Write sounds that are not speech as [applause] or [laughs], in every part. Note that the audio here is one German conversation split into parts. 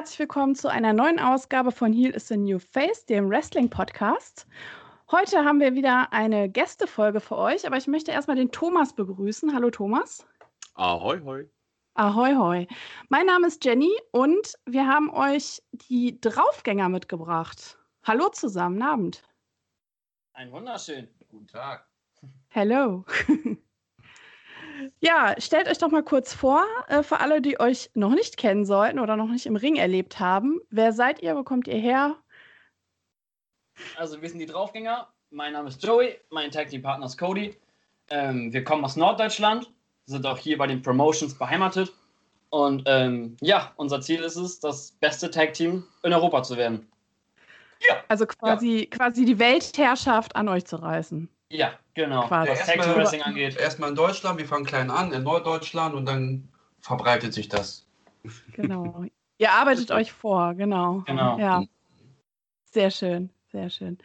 herzlich willkommen zu einer neuen Ausgabe von Heal is the New Face, dem Wrestling-Podcast. Heute haben wir wieder eine Gästefolge für euch, aber ich möchte erstmal den Thomas begrüßen. Hallo Thomas. Ahoi, hoi. Ahoi, hoi. Mein Name ist Jenny und wir haben euch die Draufgänger mitgebracht. Hallo zusammen, Abend. Ein wunderschön. Guten Tag. Hello. [laughs] Ja, stellt euch doch mal kurz vor, äh, für alle, die euch noch nicht kennen sollten oder noch nicht im Ring erlebt haben. Wer seid ihr? Wo kommt ihr her? Also, wir sind die Draufgänger. Mein Name ist Joey, mein Tag Team Partner ist Cody. Ähm, wir kommen aus Norddeutschland, sind auch hier bei den Promotions beheimatet. Und ähm, ja, unser Ziel ist es, das beste Tag Team in Europa zu werden. Ja. Also quasi, ja. quasi die Weltherrschaft an euch zu reißen. Ja, genau. Quasi. Was Tag Team Wrestling angeht. Erstmal in Deutschland, wir fangen klein an, in Norddeutschland und dann verbreitet sich das. Genau. Ihr arbeitet euch vor, genau. Genau. Ja. Sehr schön, sehr schön.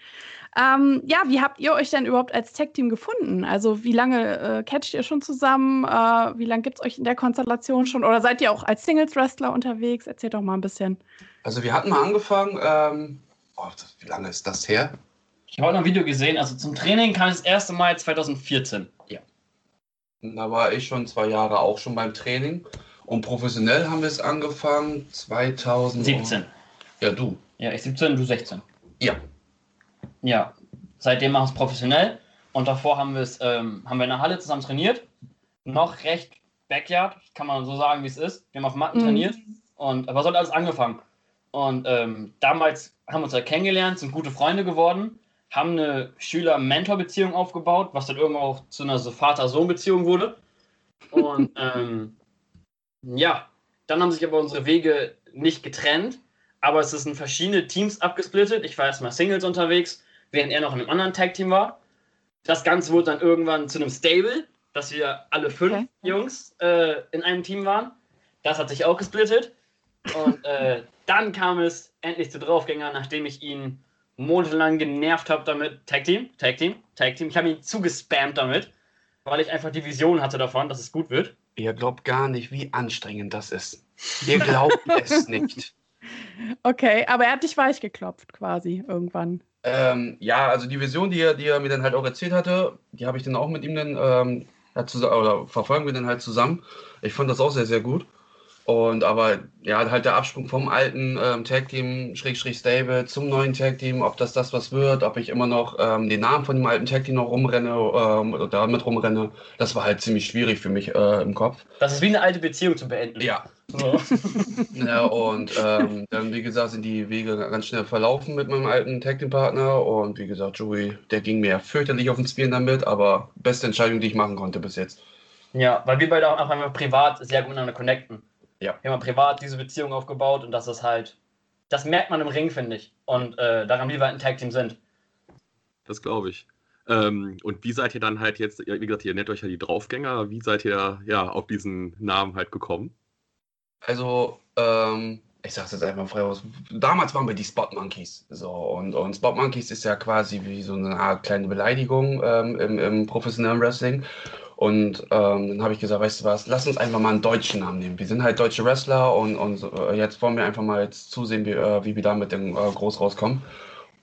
Ähm, ja, wie habt ihr euch denn überhaupt als Tech-Team gefunden? Also wie lange äh, catcht ihr schon zusammen? Äh, wie lange gibt es euch in der Konstellation schon? Oder seid ihr auch als Singles-Wrestler unterwegs? Erzählt doch mal ein bisschen. Also wir hatten mal angefangen, ähm, oh, wie lange ist das her? Ich habe heute noch ein Video gesehen, also zum Training kam es das erste Mal 2014. Ja. Da war ich schon zwei Jahre auch schon beim Training. Und professionell haben wir es angefangen 2017. Ja, du. Ja, ich 17, du 16. Ja. Ja. Seitdem machen wir es professionell. Und davor haben wir es, ähm, haben wir in der Halle zusammen trainiert. Noch recht Backyard, kann man so sagen, wie es ist. Wir haben auf Matten mhm. trainiert. Und aber so hat alles angefangen. Und ähm, damals haben wir uns ja kennengelernt, sind gute Freunde geworden haben eine Schüler-Mentor-Beziehung aufgebaut, was dann irgendwann auch zu einer so Vater-Sohn-Beziehung wurde. Und [laughs] ähm, ja, dann haben sich aber unsere Wege nicht getrennt, aber es ist in verschiedene Teams abgesplittet. Ich war erstmal Singles unterwegs, während er noch in einem anderen Tag-Team war. Das Ganze wurde dann irgendwann zu einem Stable, dass wir alle fünf okay. Jungs äh, in einem Team waren. Das hat sich auch gesplittet. Und äh, dann kam es endlich zu Draufgänger, nachdem ich ihn monatelang genervt habe damit. Tag Team, Tag Team, Tag Team. Ich habe ihn zugespammt damit, weil ich einfach die Vision hatte davon, dass es gut wird. Ihr glaubt gar nicht, wie anstrengend das ist. Ihr glaubt es [laughs] nicht. Okay, aber er hat dich weich geklopft quasi irgendwann. Ähm, ja, also die Vision, die er, die er mir dann halt auch erzählt hatte, die habe ich dann auch mit ihm dann ähm, oder verfolgen wir dann halt zusammen. Ich fand das auch sehr, sehr gut. Und aber ja, halt der Absprung vom alten ähm, Tag Team Schrägstrich Stable zum neuen Tag Team, ob das das was wird, ob ich immer noch ähm, den Namen von dem alten Tag Team noch rumrenne ähm, oder damit rumrenne, das war halt ziemlich schwierig für mich äh, im Kopf. Das ist wie eine alte Beziehung zu beenden. Ja. So. [laughs] ja und ähm, dann, wie gesagt, sind die Wege ganz schnell verlaufen mit meinem alten Tag Team Partner und wie gesagt, Joey, der ging mir fürchterlich auf den Spielen damit, aber beste Entscheidung, die ich machen konnte bis jetzt. Ja, weil wir beide auch einfach privat sehr gut miteinander connecten. Ja. Wir haben privat diese Beziehung aufgebaut und das ist halt, das merkt man im Ring, finde ich. Und äh, daran, wie wir ein Tag-Team sind. Das glaube ich. Ähm, und wie seid ihr dann halt jetzt, wie gesagt, ihr nennt euch ja die Draufgänger, wie seid ihr ja auf diesen Namen halt gekommen? Also, ähm, ich sag's jetzt einfach frei aus. Damals waren wir die Spot Monkeys. So, und, und Spot Monkeys ist ja quasi wie so eine Art kleine Beleidigung ähm, im, im professionellen Wrestling. Und ähm, dann habe ich gesagt, weißt du was, lass uns einfach mal einen deutschen Namen nehmen. Wir sind halt deutsche Wrestler und, und äh, jetzt wollen wir einfach mal jetzt zusehen, wie, äh, wie wir da mit dem äh, Groß rauskommen.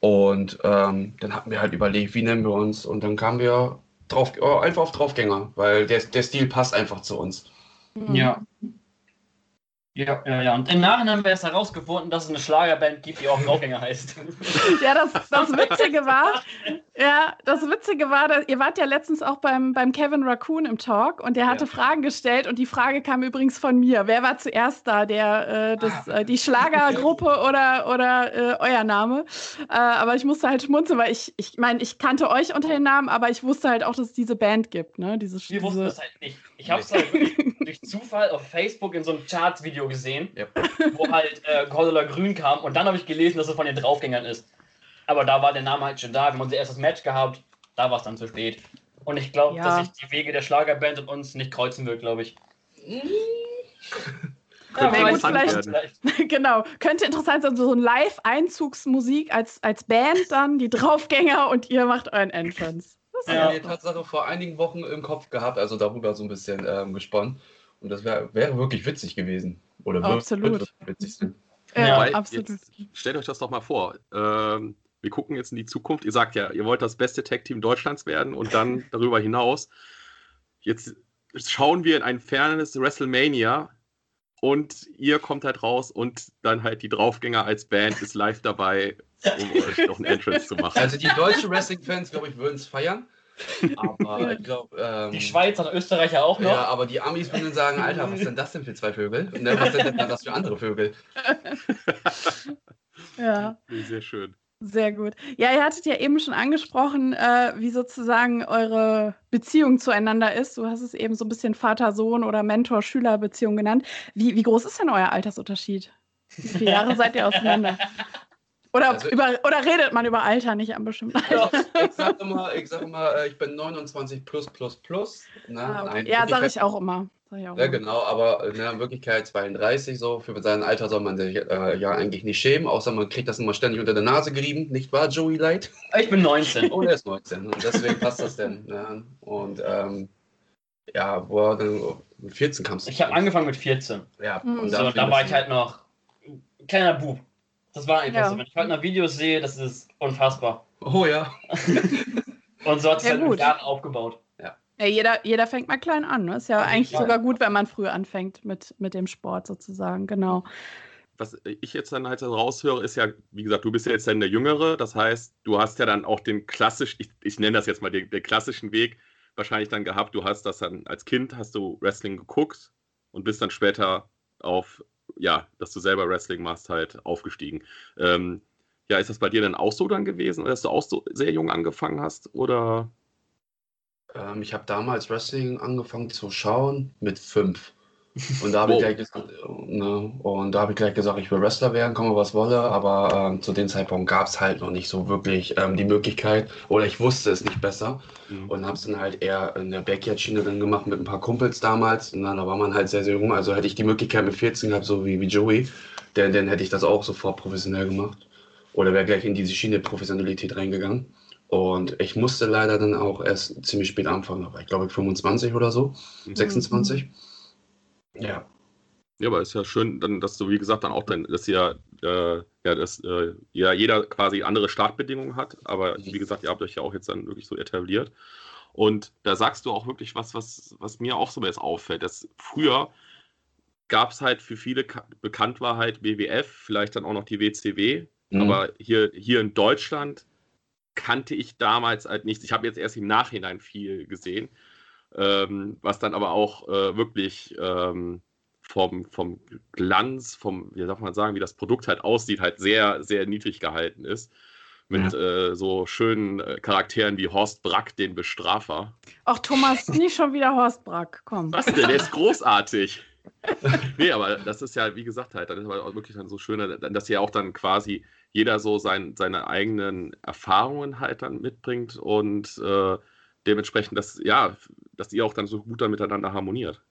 Und ähm, dann hatten wir halt überlegt, wie nennen wir uns. Und dann kamen wir drauf, äh, einfach auf Draufgänger, weil der, der Stil passt einfach zu uns. Ja. Ja, ja, ja. Und im Nachhinein haben wir erst herausgefunden, dass es eine Schlagerband gibt, die auch Draufgänger heißt. [laughs] Ja, das, das Witzige war, ja, das Witzige war, dass, ihr wart ja letztens auch beim, beim Kevin Raccoon im Talk und der hatte ja. Fragen gestellt und die Frage kam übrigens von mir. Wer war zuerst da? Der, äh, das, ah. äh, die Schlagergruppe oder, oder äh, euer Name? Äh, aber ich musste halt schmunzeln, weil ich, ich meine, ich kannte euch unter den Namen, aber ich wusste halt auch, dass es diese Band gibt, ne? Diese, Wir diese... wussten es halt nicht. Ich habe es halt durch Zufall auf Facebook in so einem Charts-Video gesehen, ja. wo halt äh, Cordula Grün kam und dann habe ich gelesen, dass es von den Draufgängern ist. Aber da war der Name halt schon da. Wir haben unser erstes Match gehabt, da war es dann zu spät. Und ich glaube, ja. dass sich die Wege der Schlagerband und uns nicht kreuzen wird, glaube ich. [laughs] Ja, gut, vielleicht, vielleicht. [laughs] genau. Könnte interessant sein, so ein Live-Einzugsmusik als, als Band dann, die Draufgänger und ihr macht euren Entrance. Das ja. die Tatsache vor einigen Wochen im Kopf gehabt, also darüber so ein bisschen ähm, gesponnen. Und das wäre wär wirklich witzig gewesen. Oder Absolut. Wird, witzig sein. Ja, Wobei, absolut. Jetzt, stellt euch das doch mal vor. Ähm, wir gucken jetzt in die Zukunft. Ihr sagt ja, ihr wollt das beste Tag-Team Deutschlands werden und dann [laughs] darüber hinaus. Jetzt schauen wir in ein fernes WrestleMania und ihr kommt halt raus und dann halt die Draufgänger als Band ist live dabei, um euch noch ein Entrance zu machen. Also die deutschen Wrestling-Fans, glaube ich, würden es feiern. Aber ich glaube. Ähm, Die Schweizer und Österreicher auch noch. Ja, aber die Amis würden dann sagen, Alter, was sind das denn für zwei Vögel? Und dann, was sind denn das für andere Vögel? [laughs] Ja. Sehr schön. Sehr gut. Ja, ihr hattet ja eben schon angesprochen, äh, wie sozusagen eure Beziehung zueinander ist. Du hast es eben so ein bisschen Vater-Sohn- oder Mentor-Schüler-Beziehung genannt. Wie, wie groß ist denn euer Altersunterschied? Wie viele Jahre seid ihr [laughs] auseinander? Oder, Also- über, oder redet man über Alter nicht am bestimmten Alter? Also, ich [laughs] sage immer, ich sag immer, äh, ich bin 29 plus plus plus. Ne? Ah, okay. Nein, Ja, sage Wirklichkeit- ich auch immer. Sag Ja, genau, aber äh, ne, in Wirklichkeit 32 so. Für sein Alter soll man sich äh, ja eigentlich nicht schämen, außer man kriegt das immer ständig unter der Nase gerieben, nicht wahr, Joey Light? Ich bin 19. Oh, er ist 19 und deswegen passt das denn. Ne? Und ähm, ja, wo dann mit 14 kamst du. Ich habe angefangen mit 14. Ja, Mhm. und So, dann und da war ich halt noch ein kleiner Bub. Das war einfach Ja. so. Wenn ich heute noch Videos sehe, das ist unfassbar. Oh ja. [laughs] Und so hat es Ja, halt mit. Jahren aufgebaut. Ja, jeder, jeder fängt mal klein an. Ne? Ist ja jeden eigentlich sogar gut, wenn man früh anfängt mit, mit dem Sport sozusagen. Genau. was ich jetzt dann halt raushöre, ist ja, wie gesagt, du bist ja jetzt dann der Jüngere. Das heißt, du hast ja dann auch den klassischen, ich, ich nenne das jetzt mal den, den klassischen Weg wahrscheinlich dann gehabt. Du hast das dann als Kind, hast du Wrestling geguckt und bist dann später auf, ja, dass du selber Wrestling machst, halt aufgestiegen. Ähm, ja, ist das bei dir dann auch so dann gewesen, dass du auch so sehr jung angefangen hast? Oder? Ähm, ich habe damals Wrestling angefangen zu schauen mit fünf. Und da habe ich, Wow. gleich gesagt, äh, ne, und da habe ich gleich gesagt, ich will Wrestler werden, komme was wolle, aber ähm, zu dem Zeitpunkt gab es halt noch nicht so wirklich ähm, die Möglichkeit oder ich wusste es nicht besser Mhm. und habe es dann halt eher in der Backyard-Schiene dann gemacht mit ein paar Kumpels damals. Und dann, da war man halt sehr, sehr jung, also hätte ich die Möglichkeit mit 14 gehabt, so wie, wie Joey, dann, dann hätte ich das auch sofort professionell gemacht oder wäre gleich in diese Schiene Professionalität reingegangen. Und ich musste leider dann auch erst ziemlich spät anfangen, da war ich glaube ich 25 oder so, Mhm. 26. Ja, Ja, aber ist ja schön, dann, dass du, wie gesagt, dann auch dann, dass ihr, äh, ja, dass äh, ja jeder quasi andere Startbedingungen hat, aber wie gesagt, ihr habt euch ja auch jetzt dann wirklich so etabliert. Und da sagst du auch wirklich was, was, was mir auch so jetzt auffällt, dass früher gab es halt für viele ka- bekannt war halt WWF, vielleicht dann auch noch die WCW, Mhm. aber hier, hier in Deutschland kannte ich damals halt nichts. Ich habe jetzt erst im Nachhinein viel gesehen, ähm, was dann aber auch äh, wirklich ähm, vom, vom Glanz, vom, wie darf man sagen, wie das Produkt halt aussieht, halt sehr, sehr niedrig gehalten ist. Mit äh, so schönen äh, Charakteren wie Horst Brack, den Bestrafer. Ach, Thomas, nicht schon wieder Horst Brack. Komm. Was denn? Der ist [laughs] großartig. nee, aber das ist ja, wie gesagt, halt, das ist aber auch wirklich dann so schön, dass ja auch dann quasi jeder so sein, seine eigenen Erfahrungen halt dann mitbringt und äh, dementsprechend, dass, ja, dass ihr auch dann so gut dann miteinander harmoniert.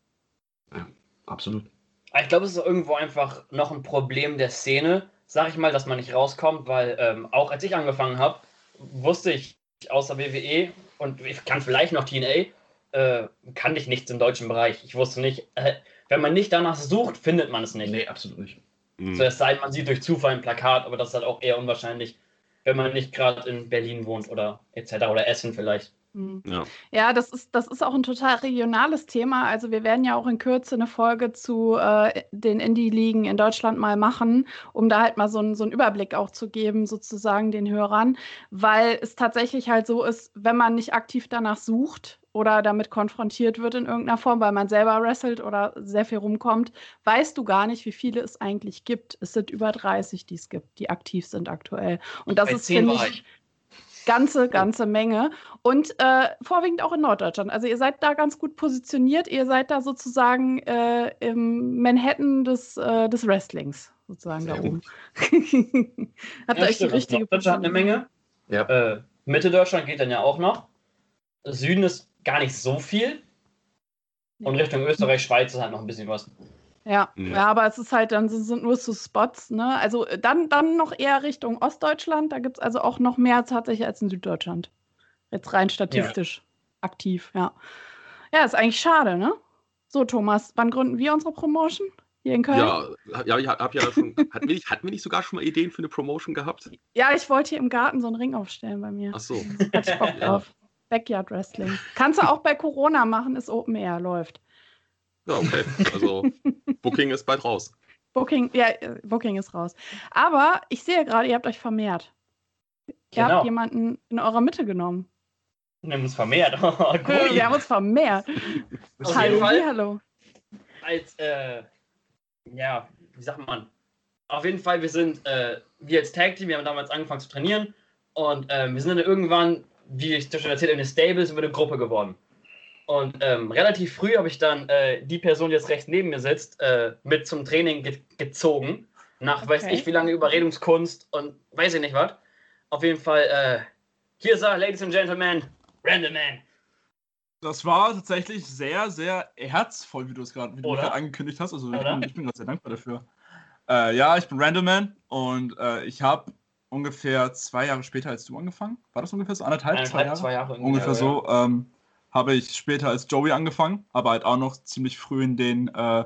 absolut. Aber Ich glaube, es ist irgendwo einfach noch ein Problem der Szene, sag ich mal, dass man nicht rauskommt, weil ähm, auch als ich angefangen habe, wusste ich außer WWE und ich kann vielleicht noch TNA, äh, kannte ich nichts im deutschen Bereich. Ich wusste nicht, äh, wenn man nicht danach sucht, findet man es nicht. Nee, absolut nicht. Mhm. So, es sei denn, man sieht durch Zufall ein Plakat, aber das ist halt auch eher unwahrscheinlich, wenn man nicht gerade in Berlin wohnt oder etc. oder Essen vielleicht. Hm. Ja. Ja, das ist, das ist auch ein total regionales Thema. Also wir werden ja auch in Kürze eine Folge zu äh, den Indie-Ligen in Deutschland mal machen, um da halt mal so, einen- so einen Überblick auch zu geben, sozusagen den Hörern, weil es tatsächlich halt so ist, wenn man nicht aktiv danach sucht oder damit konfrontiert wird in irgendeiner Form, weil man selber wrestelt oder sehr viel rumkommt, weißt du gar nicht, wie viele es eigentlich gibt. Es sind über 30, die es gibt, die aktiv sind aktuell. Und das Bei ist, 10 finde ich. Ganze, ganze Menge. Und äh, vorwiegend auch in Norddeutschland. Also ihr seid da ganz gut positioniert. Ihr seid da sozusagen äh, im Manhattan des, äh, des Wrestlings, sozusagen da Sehr oben. [laughs] Habt Ja, ihr euch die richtige Norddeutschland hat eine Menge. Ja. Äh, Mitte Deutschland geht dann ja auch noch. Süden ist gar nicht so viel. Und Richtung Österreich, Schweiz ist halt noch ein bisschen was. Ja, Ja. ja, aber es ist halt dann sind nur so Spots, ne? Also äh, dann, dann noch eher Richtung Ostdeutschland. Da gibt es also auch noch mehr tatsächlich als in Süddeutschland. Jetzt rein statistisch aktiv, ja. Ja, ist eigentlich schade, ne? So, Thomas, wann gründen wir unsere Promotion? hier in Köln? Ja, ja ich habe ja schon. [laughs] Hatten wir, nicht, hatten wir nicht sogar schon mal Ideen für eine Promotion gehabt? Ja, ich wollte hier im Garten so einen Ring aufstellen bei mir. Ach so. Hatte ich Bock drauf. Backyard Wrestling. Kannst du auch bei Corona machen, ist Open Air, läuft. Ja, okay. Also [laughs] Booking ist bald raus. Booking, ja, äh, Booking ist raus. Aber ich sehe gerade, ihr habt euch vermehrt. Ihr Genau. habt jemanden in eurer Mitte genommen. Nimm uns vermehrt. Oh, cool. Wir haben uns vermehrt. [laughs] Auf hallo, jeden Fall. hallo. als, äh, ja, wie sagt man? Auf jeden Fall, wir sind, äh, wir als Tag Team, wir haben damals angefangen zu trainieren und ähm, wir sind dann irgendwann, wie ich schon erzählt habe, in den Stables wir eine Gruppe geworden. Und ähm, relativ früh habe ich dann äh, die Person, die jetzt rechts neben mir sitzt, äh, mit zum Training ge gezogen. Nach weiß Okay. ich wie lange Überredungskunst und weiß ich nicht was. Auf jeden Fall, äh, hier ist er, Ladies and Gentlemen, Random Man. Das war tatsächlich sehr, sehr herzvoll, wie du es gerade angekündigt hast. Also ich bin, ich bin gerade sehr dankbar dafür. Äh, ja, ich bin Randleman und äh, ich habe ungefähr zwei Jahre später als du angefangen. War das ungefähr so? Anderthalb, zwei Eineinhalb, Jahre? zwei Jahre ungefähr ja, so. Ähm, habe ich später als Joey angefangen, aber halt auch noch ziemlich früh in den äh,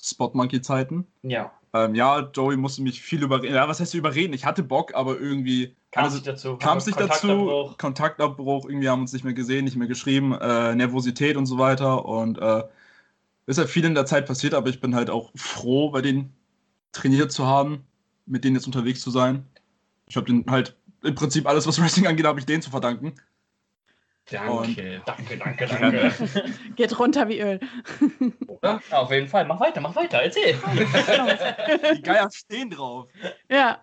Spot Monkey Zeiten. Ja, Ähm, ja, Joey musste mich viel überreden. Ja, was heißt überreden? Ich hatte Bock, aber irgendwie kam also, es nicht dazu. kam es nicht dazu. Kontaktabbruch. Kontaktabbruch, irgendwie haben wir uns nicht mehr gesehen, nicht mehr geschrieben, äh, Nervosität und so weiter. Und äh, ist halt viel in der Zeit passiert, aber ich bin halt auch froh, bei denen trainiert zu haben, mit denen jetzt unterwegs zu sein. Ich habe den halt im Prinzip alles, was Wrestling angeht, habe ich denen zu verdanken. Danke. Danke, danke, [laughs] danke. [laughs] Geht runter wie Öl. Ja, auf jeden Fall. Mach weiter, mach weiter, erzähl. [laughs] Die Geier stehen drauf. ja.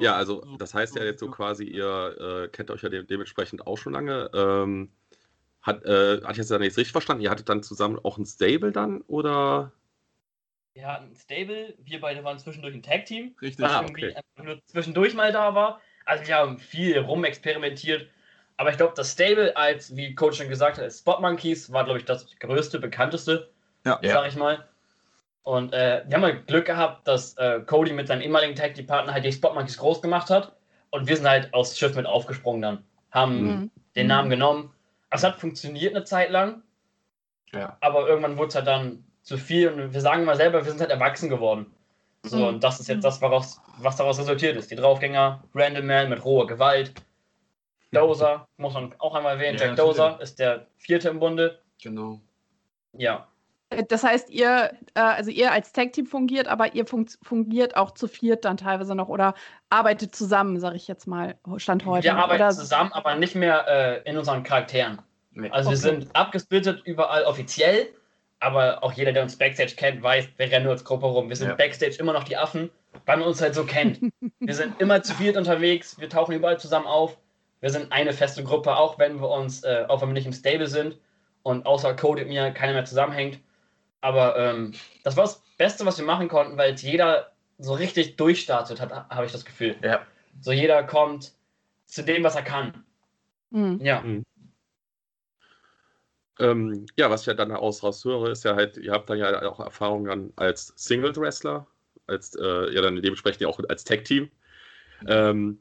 Ja, also das heißt ja jetzt so quasi, ihr äh, kennt euch ja de dementsprechend auch schon lange. Ähm, hat, äh, hatte ich das dann jetzt richtig verstanden? Ihr hattet dann zusammen auch ein Stable dann oder? Wir hatten ein Stable, wir beide waren zwischendurch ein Tag-Team, Richtig. was Ah, irgendwie okay. einfach nur zwischendurch mal da war. Also wir haben viel rumexperimentiert. Aber ich glaube, das Stable als, wie Coach schon gesagt hat, als Spot Monkeys war, glaube ich, das größte, bekannteste, Ja. Sag ich mal. Und äh, wir haben halt Glück gehabt, dass äh, Cody mit seinem ehemaligen Tag Team Partner halt die Spot Monkeys groß gemacht hat. Und wir sind halt aufs Schiff mit aufgesprungen dann. Haben Mhm. den Namen genommen. Es hat funktioniert eine Zeit lang, Ja. aber irgendwann wurde es halt dann zu viel und wir sagen mal selber, wir sind halt erwachsen geworden. So, Mhm. und das ist jetzt das, woraus, was daraus resultiert ist. Die Draufgänger, Random Man mit roher Gewalt, Dozer, muss man auch einmal erwähnen, Ja, Jack Dozer ist der vierte im Bunde. Genau. Ja, Das heißt, ihr, äh, also ihr als Tag-Team fungiert, aber ihr fungiert auch zu viert dann teilweise noch oder arbeitet zusammen, sage ich jetzt mal, Stand heute. wir arbeiten oder zusammen, aber nicht mehr äh, in unseren Charakteren. Nee. Also wir Okay. sind abgesplittet überall offiziell, aber auch jeder, der uns Backstage kennt, weiß, wir rennen nur als Gruppe rum. Wir sind Ja. Backstage immer noch die Affen, weil man uns halt so kennt. [laughs] wir sind immer zu viert unterwegs, wir tauchen überall zusammen auf. Wir sind eine feste Gruppe, auch wenn wir uns, äh, auch wenn wir nicht im Stable sind und außer Code und mir keiner mehr zusammenhängt. Aber ähm, das war das Beste, was wir machen konnten, weil jetzt jeder so richtig durchstartet hat, habe ich das Gefühl. Ja. So jeder kommt zu dem, was er kann. Mhm. Ja. Ähm, ja, was ich ja dann aus raus höre, ist ja halt, ihr habt dann ja auch Erfahrungen dann als Single-Wrestler, als äh, ja dann dementsprechend ja auch als Tag-Team. Ähm,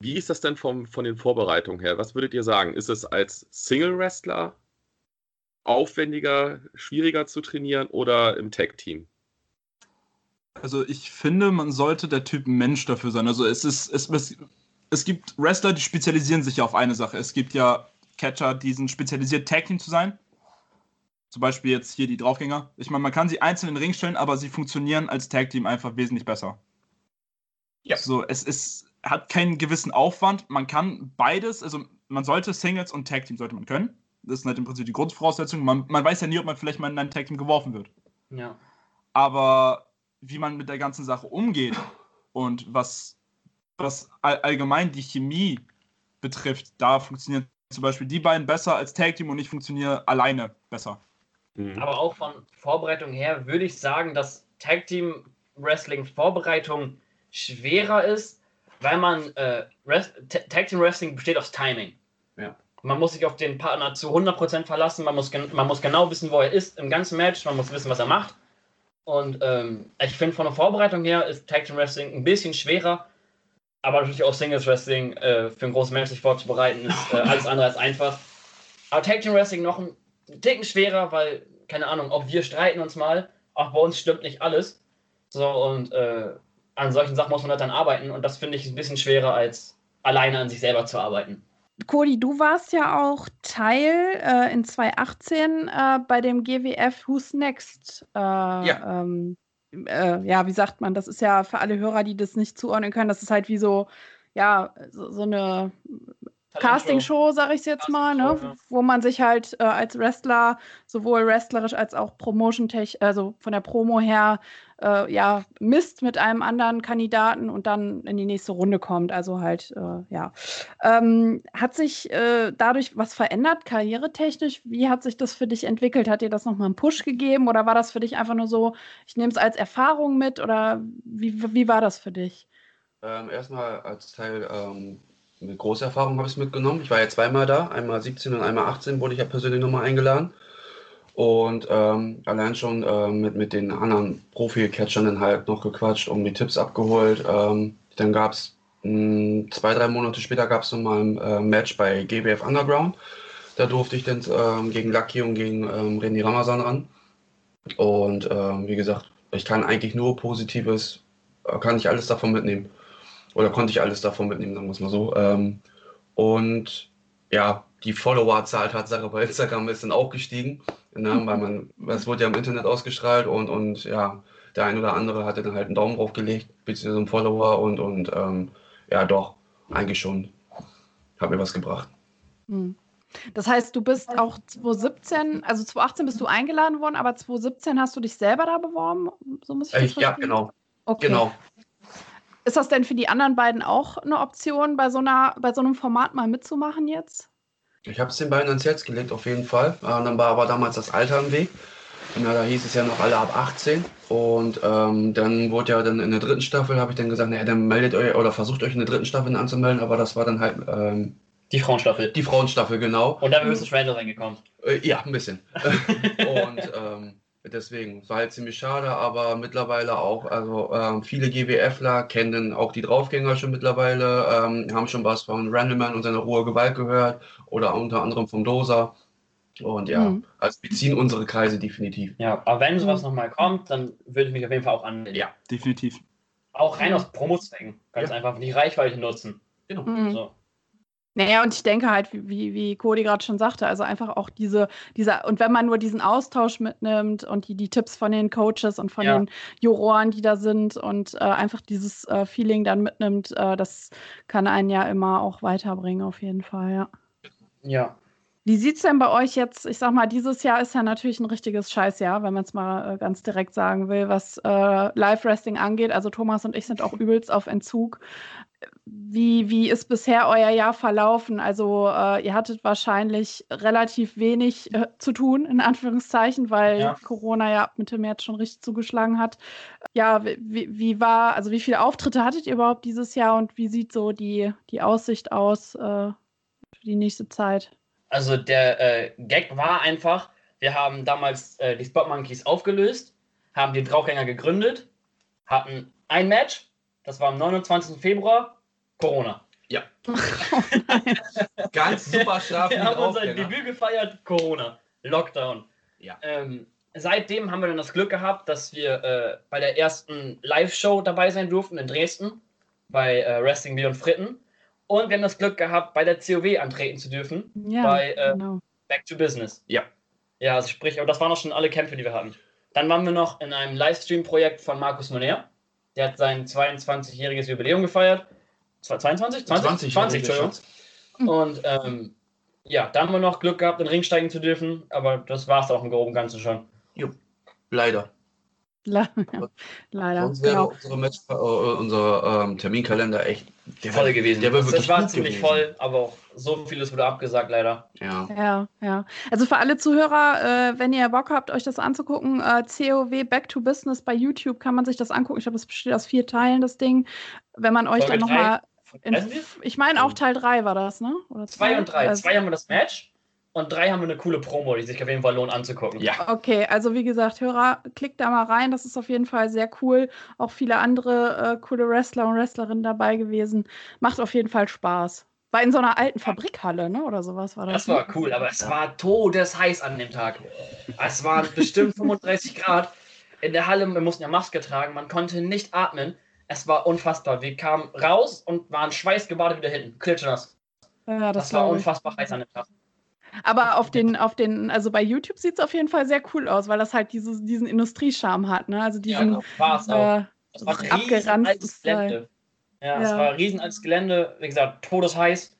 wie ist das denn vom, von den Vorbereitungen her? Was würdet ihr sagen? Ist es als Single-Wrestler aufwendiger, schwieriger zu trainieren oder im Tag-Team? Also ich finde, man sollte der Typ Mensch dafür sein. Also es ist, es, es, es gibt Wrestler, die spezialisieren sich ja auf eine Sache. Es gibt ja Catcher, die sind spezialisiert, Tag Team zu sein. Zum Beispiel jetzt hier die Draufgänger. Ich meine, man kann sie einzeln in den Ring stellen, aber sie funktionieren als Tag Team einfach wesentlich besser. Ja. So, es ist, hat keinen gewissen Aufwand. Man kann beides, also man sollte Singles und Tag Team sollte man können. Das sind halt im Prinzip die Grundvoraussetzungen. Man, man weiß ja nie, ob man vielleicht mal in ein Tag Team geworfen wird. Ja. Aber wie man mit der ganzen Sache umgeht und was, was all, allgemein die Chemie betrifft, da funktionieren zum Beispiel die beiden besser als Tag Team und ich funktioniere alleine besser. Mhm. Aber auch von Vorbereitung her würde ich sagen, dass Tag Team Wrestling Vorbereitung schwerer ist, weil man äh, Tag Team Wrestling besteht aus Timing. Ja. Man muss sich auf den Partner zu 100% verlassen, man muss, man muss genau wissen, wo er ist im ganzen Match, man muss wissen, was er macht. Und ähm, ich finde, von der Vorbereitung her ist Tag Team Wrestling ein bisschen schwerer, aber natürlich auch Singles Wrestling äh, für ein großes Match sich vorzubereiten ist äh, [laughs] alles andere als einfach. Aber Tag Team Wrestling noch ein Ticken schwerer, weil, keine Ahnung, auch wir streiten uns mal, auch bei uns stimmt nicht alles. So, und äh, an solchen Sachen muss man halt dann arbeiten und das finde ich ein bisschen schwerer als alleine an sich selber zu arbeiten. Cody, du warst ja auch Teil äh, in 2018 äh, bei dem GWF Who's Next. Äh, ja. Ähm, äh, ja, wie sagt man, das ist ja für alle Hörer, die das nicht zuordnen können, das ist halt wie so, ja, so, so eine Castingshow, sag ich jetzt mal, ne? Ja. wo man sich halt äh, als Wrestler sowohl wrestlerisch als auch Promotion, also von der Promo her, äh, ja, misst mit einem anderen Kandidaten und dann in die nächste Runde kommt. Also halt, äh, ja. Ähm, hat sich äh, dadurch was verändert, karrieretechnisch? Wie hat sich das für dich entwickelt? Hat dir das nochmal einen Push gegeben oder war das für dich einfach nur so, ich nehme es als Erfahrung mit oder wie, wie war das für dich? Ähm, erstmal als Teil ähm, mit großer Erfahrung habe ich mitgenommen. Ich war ja zweimal da, einmal 17 und einmal 18 wurde ich ja persönlich nochmal eingeladen. Und ähm, allein schon äh, mit, mit den anderen Profi-Catchern dann halt noch gequatscht, um die Tipps abgeholt. Ähm, dann gab es zwei, drei Monate später gab es nochmal ein äh, Match bei GWF Underground. Da durfte ich dann ähm, gegen Lucky und gegen ähm, René Ramazan ran. Und ähm, wie gesagt, ich kann eigentlich nur Positives, äh, kann ich alles davon mitnehmen. Oder konnte ich alles davon mitnehmen, sagen wir es mal so. Ähm, und ja, die Followerzahl Tatsache bei Instagram ist dann auch gestiegen, ne, weil man, es wurde ja im Internet ausgestrahlt und, und ja, der ein oder andere hatte dann halt einen Daumen drauf gelegt, beziehungsweise einen Follower und, und ähm, ja, doch, eigentlich schon, hat mir was gebracht. Hm. Das heißt, du bist auch 2017, also 2018 bist du eingeladen worden, aber 2017 hast du dich selber da beworben? So muss ich das äh, Ja, genau. Okay. Genau. Ist das denn für die anderen beiden auch eine Option, bei so, einer, bei so einem Format mal mitzumachen jetzt? Ich habe es den beiden ans Herz gelegt, auf jeden Fall. Und dann war aber damals das Alter im Weg. Und da hieß es ja noch alle ab 18. Und ähm, dann wurde ja dann in der dritten Staffel, habe ich dann gesagt, naja, dann meldet euch oder versucht euch in der dritten Staffel anzumelden, aber das war dann halt. Ähm, die Frauenstaffel. Die Frauenstaffel, genau. Und da bist du Schwände reingekommen. Äh, ja, ein bisschen. [laughs] und ähm, Deswegen war halt ziemlich schade, aber mittlerweile auch, also ähm, viele GWFler kennen auch die Draufgänger schon mittlerweile, ähm, haben schon was von Randleman und seiner rohe Gewalt gehört oder unter anderem vom Doser. Und ja, mhm. also wir ziehen unsere Kreise definitiv. Ja, aber wenn sowas mhm. nochmal kommt, dann würde ich mich auf jeden Fall auch anmelden. Ja, definitiv. Auch rein aus Promo-Zwecken. Ganz ja. einfach die Reichweite nutzen. Genau. Mhm. So. Naja, und ich denke halt, wie, wie Cody gerade schon sagte, also einfach auch diese, dieser, und wenn man nur diesen Austausch mitnimmt und die, die Tipps von den Coaches und von ja. den Juroren, die da sind und äh, einfach dieses äh, Feeling dann mitnimmt, äh, das kann einen ja immer auch weiterbringen, auf jeden Fall, ja. Ja. Wie sieht es denn bei euch jetzt? Ich sag mal, dieses Jahr ist ja natürlich ein richtiges Scheißjahr, wenn man es mal äh, ganz direkt sagen will, was äh, Live-Wrestling angeht. Also Thomas und ich sind auch übelst auf Entzug. Wie, wie ist bisher euer Jahr verlaufen? Also äh, ihr hattet wahrscheinlich relativ wenig äh, zu tun, in Anführungszeichen, weil ja. Corona ja ab Mitte März schon richtig zugeschlagen hat. Ja, wie, wie war, also wie viele Auftritte hattet ihr überhaupt dieses Jahr und wie sieht so die, die Aussicht aus äh, für die nächste Zeit? Also der äh, Gag war einfach, wir haben damals äh, die Spot Monkeys aufgelöst, haben die Draufgänger gegründet, hatten ein Match, das war am 29. Februar, Corona. Ja. [laughs] Ganz super scharf. Wir haben unser Debüt gefeiert, Corona. Lockdown. Ja. Ähm, seitdem haben wir dann das Glück gehabt, dass wir äh, bei der ersten Live-Show dabei sein durften in Dresden, bei äh, Wrestling Beyond Fritten. Und wir haben das Glück gehabt, bei der COW antreten zu dürfen, ja, bei äh, genau. Back to Business. Ja. Ja, also sprich, aber das waren auch schon alle Kämpfe, die wir hatten. Dann waren wir noch in einem Livestream-Projekt von Markus Moner. Der hat sein 22-jähriges Jubiläum gefeiert. 22? 20? 20, 20 Entschuldigung. Und ähm, ja, da haben wir noch Glück gehabt, in den Ring steigen zu dürfen, aber das war es auch im groben Ganzen schon. Jo, leider. Le [laughs] leider. Sonst wäre genau. unsere Match, äh, unser ähm, Terminkalender echt voll gewesen. Der das, das war ziemlich gewesen. voll, aber auch so vieles wurde abgesagt, leider. Ja, ja. ja. Also für alle Zuhörer, äh, wenn ihr Bock habt, euch das anzugucken, äh, COW Back to Business bei YouTube kann man sich das angucken. Ich glaube, das besteht aus vier Teilen, das Ding. Wenn man euch Folge dann nochmal. Ich meine, auch Teil 3 war das, ne? Oder zwei, zwei und drei. Also, zwei haben wir das Match und drei haben wir eine coole Promo, die sich auf jeden Fall lohnt anzugucken. Ja. Okay, also wie gesagt, Hörer, klickt da mal rein. Das ist auf jeden Fall sehr cool. Auch viele andere äh, coole Wrestler und Wrestlerinnen dabei gewesen. Macht auf jeden Fall Spaß. War in so einer alten Fabrikhalle, ne? Oder sowas war das. Das war ne? cool, aber es war todesheiß an dem Tag. Es waren bestimmt 35 [laughs] Grad. in der Halle, wir mussten ja Maske tragen, man konnte nicht atmen. Es war unfassbar. Wir kamen raus und waren schweißgebadet wieder hinten. Klitschnass. Ja, Das, das, war unfassbar heiß an dem Tag. Aber auf den, auf den, also bei YouTube sieht es auf jeden Fall sehr cool aus, weil das halt dieses, diesen Industriescharme hat, ne? Also diesen ja, auch. äh, abgeranztes Gelände. Ja, es Ja. war ein riesenaltes Gelände, wie gesagt, todesheiß.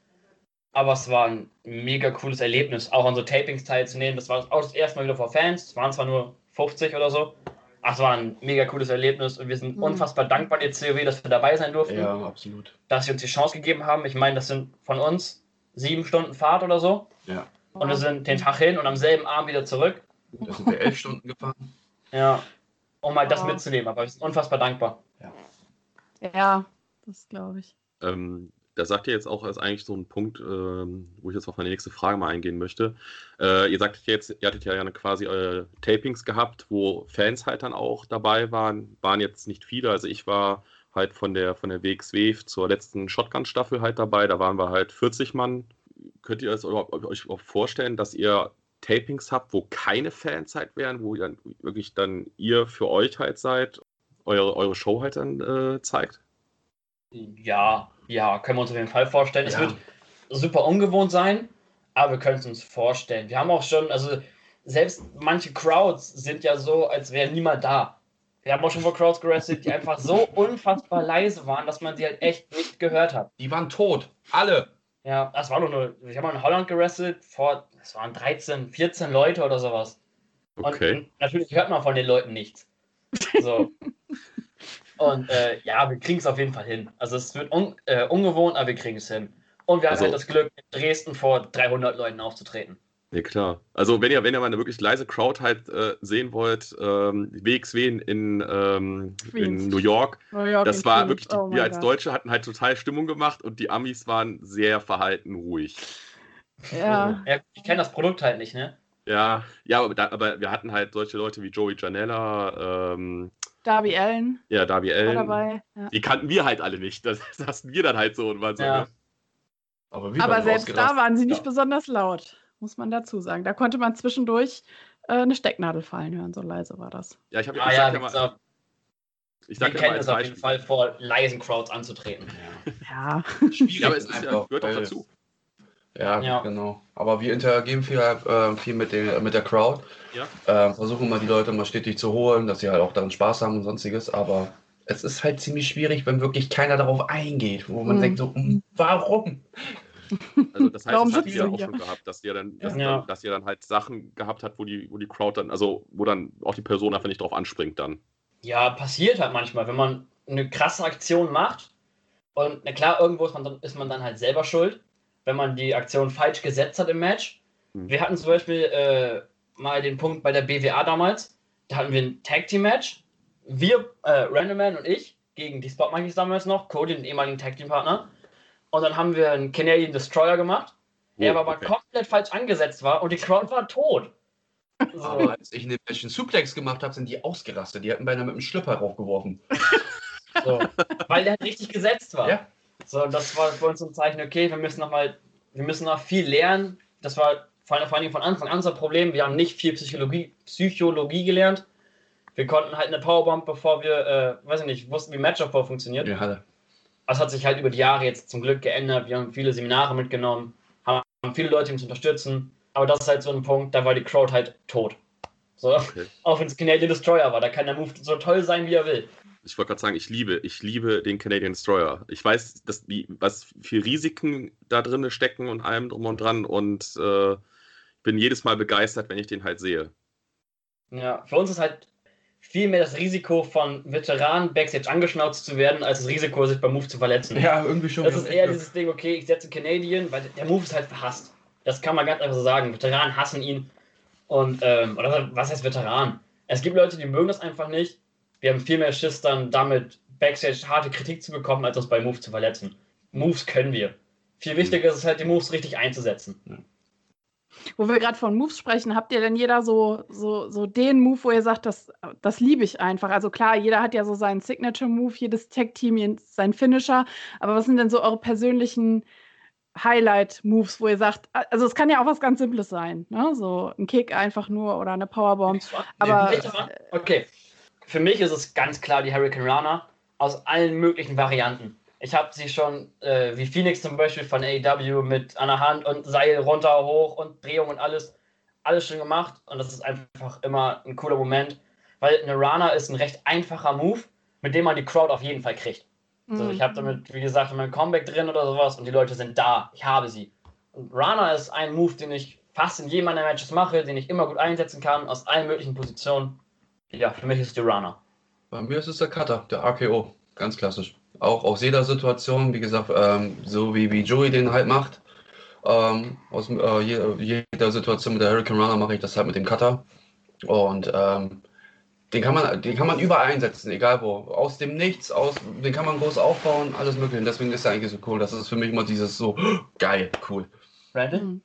Aber es war ein mega cooles Erlebnis, auch an so Tapings teilzunehmen. Das war auch das erste Mal wieder vor Fans. Es waren zwar nur 50 oder so. Aber es war ein mega cooles Erlebnis und wir sind Mhm. unfassbar dankbar der COW, dass wir dabei sein durften, Ja, absolut. dass sie uns die Chance gegeben haben. Ich meine, das sind von uns sieben Stunden Fahrt oder so. Ja. Und wir sind den Tag hin und am selben Abend wieder zurück. Da sind wir elf Stunden gefahren. Ja. Um halt das mitzunehmen. Aber wir sind unfassbar dankbar. Ja, das glaube ich. Ähm, da sagt ihr jetzt auch, ist eigentlich so ein Punkt, ähm, wo ich jetzt auf meine nächste Frage mal eingehen möchte. Äh, ihr sagt jetzt, ihr hattet ja quasi eure Tapings gehabt, wo Fans halt dann auch dabei waren. Waren jetzt nicht viele, also ich war halt von der von der WXW zur letzten Shotgun-Staffel halt dabei. Da waren wir halt 40 Mann. Könnt ihr das euch überhaupt vorstellen, dass ihr Tapings habt, wo keine Fans halt wären, wo ihr dann wirklich dann ihr für euch halt seid, eure, eure Show halt dann äh, zeigt? Ja, ja, können wir uns auf jeden Fall vorstellen. Es Ja. wird super ungewohnt sein, aber wir können es uns vorstellen. Wir haben auch schon, also selbst manche Crowds sind ja so, als wäre niemand da. Wir haben auch schon vor Crowds gerastet, die einfach so [laughs] unfassbar leise waren, dass man sie halt echt nicht gehört hat. Die waren tot. Alle. Ja, das war nur, ich habe mal in Holland gerastet, vor, das waren 13, 14 Leute oder sowas. Okay. Und natürlich hört man von den Leuten nichts. So. [laughs] Und äh, ja, wir kriegen es auf jeden Fall hin. Also es wird un äh, ungewohnt, aber wir kriegen es hin. Und wir haben Also- halt das Glück, in Dresden vor 300 Leuten aufzutreten. Ja, klar. Also, wenn ihr, wenn ihr mal eine wirklich leise Crowd halt äh, sehen wollt, ähm, WXW in, in, ähm, in. New York, New York das war Queens. wirklich, die, Oh wir als. Deutsche hatten halt total Stimmung gemacht und die Amis waren sehr verhalten ruhig. Ja, Ja, ich kenne das Produkt halt nicht, ne? Ja, ja, aber, da, aber wir hatten halt solche Leute wie Joey Janella, ähm, Darby Allen ja, Darby war Allen. dabei. Ja. Die kannten wir halt alle nicht. Das, das hatten wir dann halt so und waren so. Ja. Ne? Aber, wir Aber selbst da waren sie nicht Ja. besonders laut, muss man dazu sagen. Da konnte man zwischendurch äh, eine Stecknadel fallen hören, so leise war das. Ja, ich, hab, Ah ich ja, sag wie ja mal, gesagt, ich wir sag ja mal kennen es auf jeden. Fall, vor leisen Crowds anzutreten. Ja, Schwierig Ja, aber es ist ja, gehört auch dazu. Ja, Ja. genau. Aber wir interagieren viel, äh, viel mit, den, mit der Crowd. Ja. Ähm, versuchen mal die Leute mal stetig zu holen, dass sie halt auch daran Spaß haben und sonstiges. Aber es ist halt ziemlich schwierig, wenn wirklich keiner darauf eingeht, wo man Mhm. denkt so, mm, warum? Also das heißt, Warum das habt ihr du auch schon gehabt, dass ihr dann, dass, Ja. dann, dass ihr dann halt Sachen gehabt habt, wo die, wo die Crowd dann, also wo dann auch die Person einfach nicht drauf anspringt dann. Ja, passiert halt manchmal, wenn man eine krasse Aktion macht und na klar, irgendwo ist man, dann, ist man dann halt selber schuld, wenn man die Aktion falsch gesetzt hat im Match. Hm. Wir hatten zum Beispiel äh, mal den Punkt bei der BWA damals, da hatten wir ein Tag Team Match. Wir, äh, Random Man und ich, gegen die Spot Monkeys damals noch, Cody, den ehemaligen Tag Team Partner. Und dann haben wir einen Canadian Destroyer gemacht, der Oh, aber okay. komplett falsch angesetzt war und die Crowd war tot. So. [laughs] Aber als ich in den Match einen Suplex gemacht habe, sind die ausgerastet. Die hatten beinahe mit dem Schlüpper raufgeworfen. [laughs] So, weil der halt richtig gesetzt war. Ja. So, das war für uns ein Zeichen, okay, wir müssen noch mal, wir müssen noch viel lernen. Das war vor allem, vor allen Dingen von Anfang an unser Problem. Wir haben nicht viel Psychologie, Psychologie gelernt. Wir konnten halt eine Powerbomb, bevor wir, äh, weiß ich nicht, wussten, wie Matchaufbau funktioniert. Ja. Das hat sich halt über die Jahre jetzt zum Glück geändert. Wir haben viele Seminare mitgenommen, haben viele Leute, die uns unterstützen. Aber das ist halt so ein Punkt, da war die Crowd halt tot. So, Okay. [laughs] auch wenn es Canadian Destroyer war, da kann der Move so toll sein, wie er will. Ich wollte gerade sagen, ich liebe, ich liebe den Canadian Destroyer. Ich weiß, dass, wie, was viel Risiken da drin stecken und allem drum und dran und äh, bin jedes Mal begeistert, wenn ich den halt sehe. Ja, für uns ist halt viel mehr das Risiko von Veteranen Backstage angeschnauzt zu werden, als das Risiko, sich beim Move zu verletzen. Ja, irgendwie schon. Das ist eher dieses Ding, okay, ich setze Canadian, weil der Move ist halt verhasst. Das kann man ganz einfach so sagen. Veteranen hassen ihn. Und, ähm, oder was heißt Veteran? Es gibt Leute, die mögen das einfach nicht. Wir haben viel mehr Schiss, dann damit Backstage harte Kritik zu bekommen, als uns bei Move zu verletzen. Moves können wir. Viel wichtiger ist es halt, die Moves richtig einzusetzen. Wo wir gerade von Moves sprechen, habt ihr denn jeder so, so, so den Move, wo ihr sagt, das, das liebe ich einfach? Also klar, jeder hat ja so seinen Signature-Move, jedes Tech-Team seinen Finisher, aber was sind denn so eure persönlichen Highlight-Moves, wo ihr sagt, also es kann ja auch was ganz Simples sein, ne? So ein Kick einfach nur oder eine Powerbomb. Aber? Okay. Für mich ist es ganz klar die Hurricane Rana aus allen möglichen Varianten. Ich habe sie schon, äh, wie Phoenix zum Beispiel von AEW, mit einer Hand und Seil runter, hoch und Drehung und alles, alles schon gemacht. Und das ist einfach immer ein cooler Moment, weil eine Rana ist ein recht einfacher Move, mit dem man die Crowd auf jeden Fall kriegt. Mhm. Also ich habe damit, wie gesagt, mein Comeback drin oder sowas und die Leute sind da. Ich habe sie. Und Rana ist ein Move, den ich fast in jedem meiner Matches mache, den ich immer gut einsetzen kann, aus allen möglichen Positionen. Ja, für mich ist es die Rana. Bei mir ist es der Cutter, der RKO. Ganz klassisch auch aus jeder Situation, wie gesagt, ähm, so wie, wie Joey den halt macht. Ähm, aus äh, jeder Situation mit der Hurricane Runner mache ich das halt mit dem Cutter. Und ähm, den kann man, den kann man überall einsetzen, egal wo. Aus dem Nichts, aus, den kann man groß aufbauen, alles mögliche. deswegen ist er eigentlich so cool. Das ist für mich immer dieses so [gasps] geil, cool. Brandon?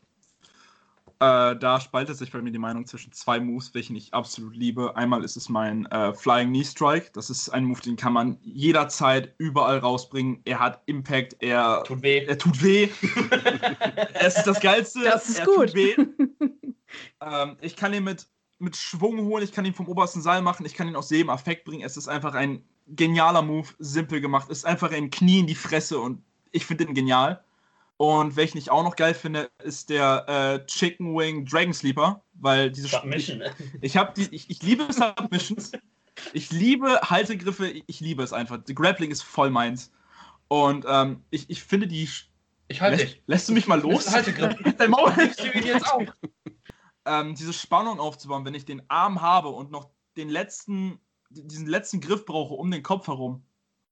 Äh, da spaltet sich bei mir die Meinung zwischen zwei Moves, welchen ich absolut liebe. Einmal ist es mein äh, Flying Knee Strike. Das ist ein Move, den kann man jederzeit überall rausbringen. Er hat Impact, er tut weh. Er tut weh. [laughs] es ist das Geilste. Das ist er gut. [laughs] ähm, ich kann ihn mit, mit Schwung holen, ich kann ihn vom obersten Seil machen, ich kann ihn aus jedem Affekt bringen. Es ist einfach ein genialer Move, simpel gemacht. Es ist einfach ein Knie in die Fresse und ich finde den genial. Und welchen ich auch noch geil finde, ist der äh, Chicken Wing Dragon Sleeper, weil diese Submission. Ich, ich habe die, ich, ich liebe Submissions. Ich liebe Haltegriffe, ich, ich liebe es einfach. Die Grappling ist voll meins. Und ähm, ich, ich finde die. Ich halte dich. Lässt du mich mal los? Haltegriff. [laughs] Dein Maul hältst du ihn jetzt auch. Ähm, diese Spannung aufzubauen, wenn ich den Arm habe und noch den letzten, diesen letzten Griff brauche um den Kopf herum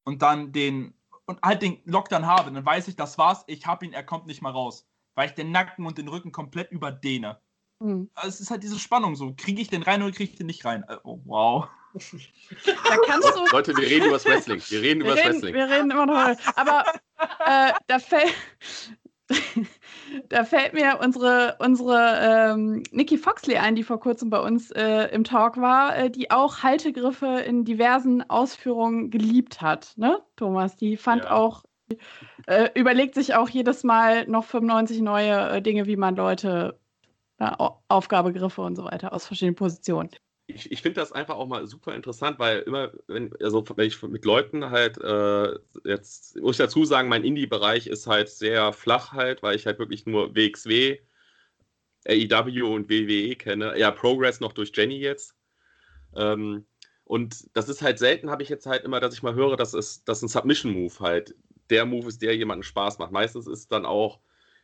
und dann den und halt den Lockdown habe, dann weiß ich, das war's, ich hab ihn, er kommt nicht mal raus. Weil ich den Nacken und den Rücken komplett überdehne. Mhm. Also es ist halt diese Spannung so. Kriege ich den rein oder kriege ich den nicht rein? Äh, oh, wow. Da kannst du Leute, wir reden über das Wrestling. Wir reden über das Wrestling. Wir reden immer noch. Aber äh, da fällt. Da fällt mir unsere, unsere ähm, Nikki Foxley ein, die vor kurzem bei uns äh, im Talk war, äh, die auch Haltegriffe in diversen Ausführungen geliebt hat, ne, Thomas? Die fand ja. auch, äh, überlegt sich auch jedes Mal noch 95 neue äh, Dinge, wie man Leute, Aufgabegriffe und so weiter aus verschiedenen Positionen ich, ich finde das einfach auch mal super interessant, weil immer, wenn, also wenn ich mit Leuten halt äh, jetzt, muss ich dazu sagen, mein Indie-Bereich ist halt sehr flach halt, weil ich halt wirklich nur WXW, AEW und WWE kenne. Ja, Progress noch durch Jenny jetzt. Ähm, und das ist halt selten, habe ich jetzt halt immer, dass ich mal höre, dass es dass ein Submission-Move halt der Move ist, der jemanden Spaß macht. Meistens ist dann auch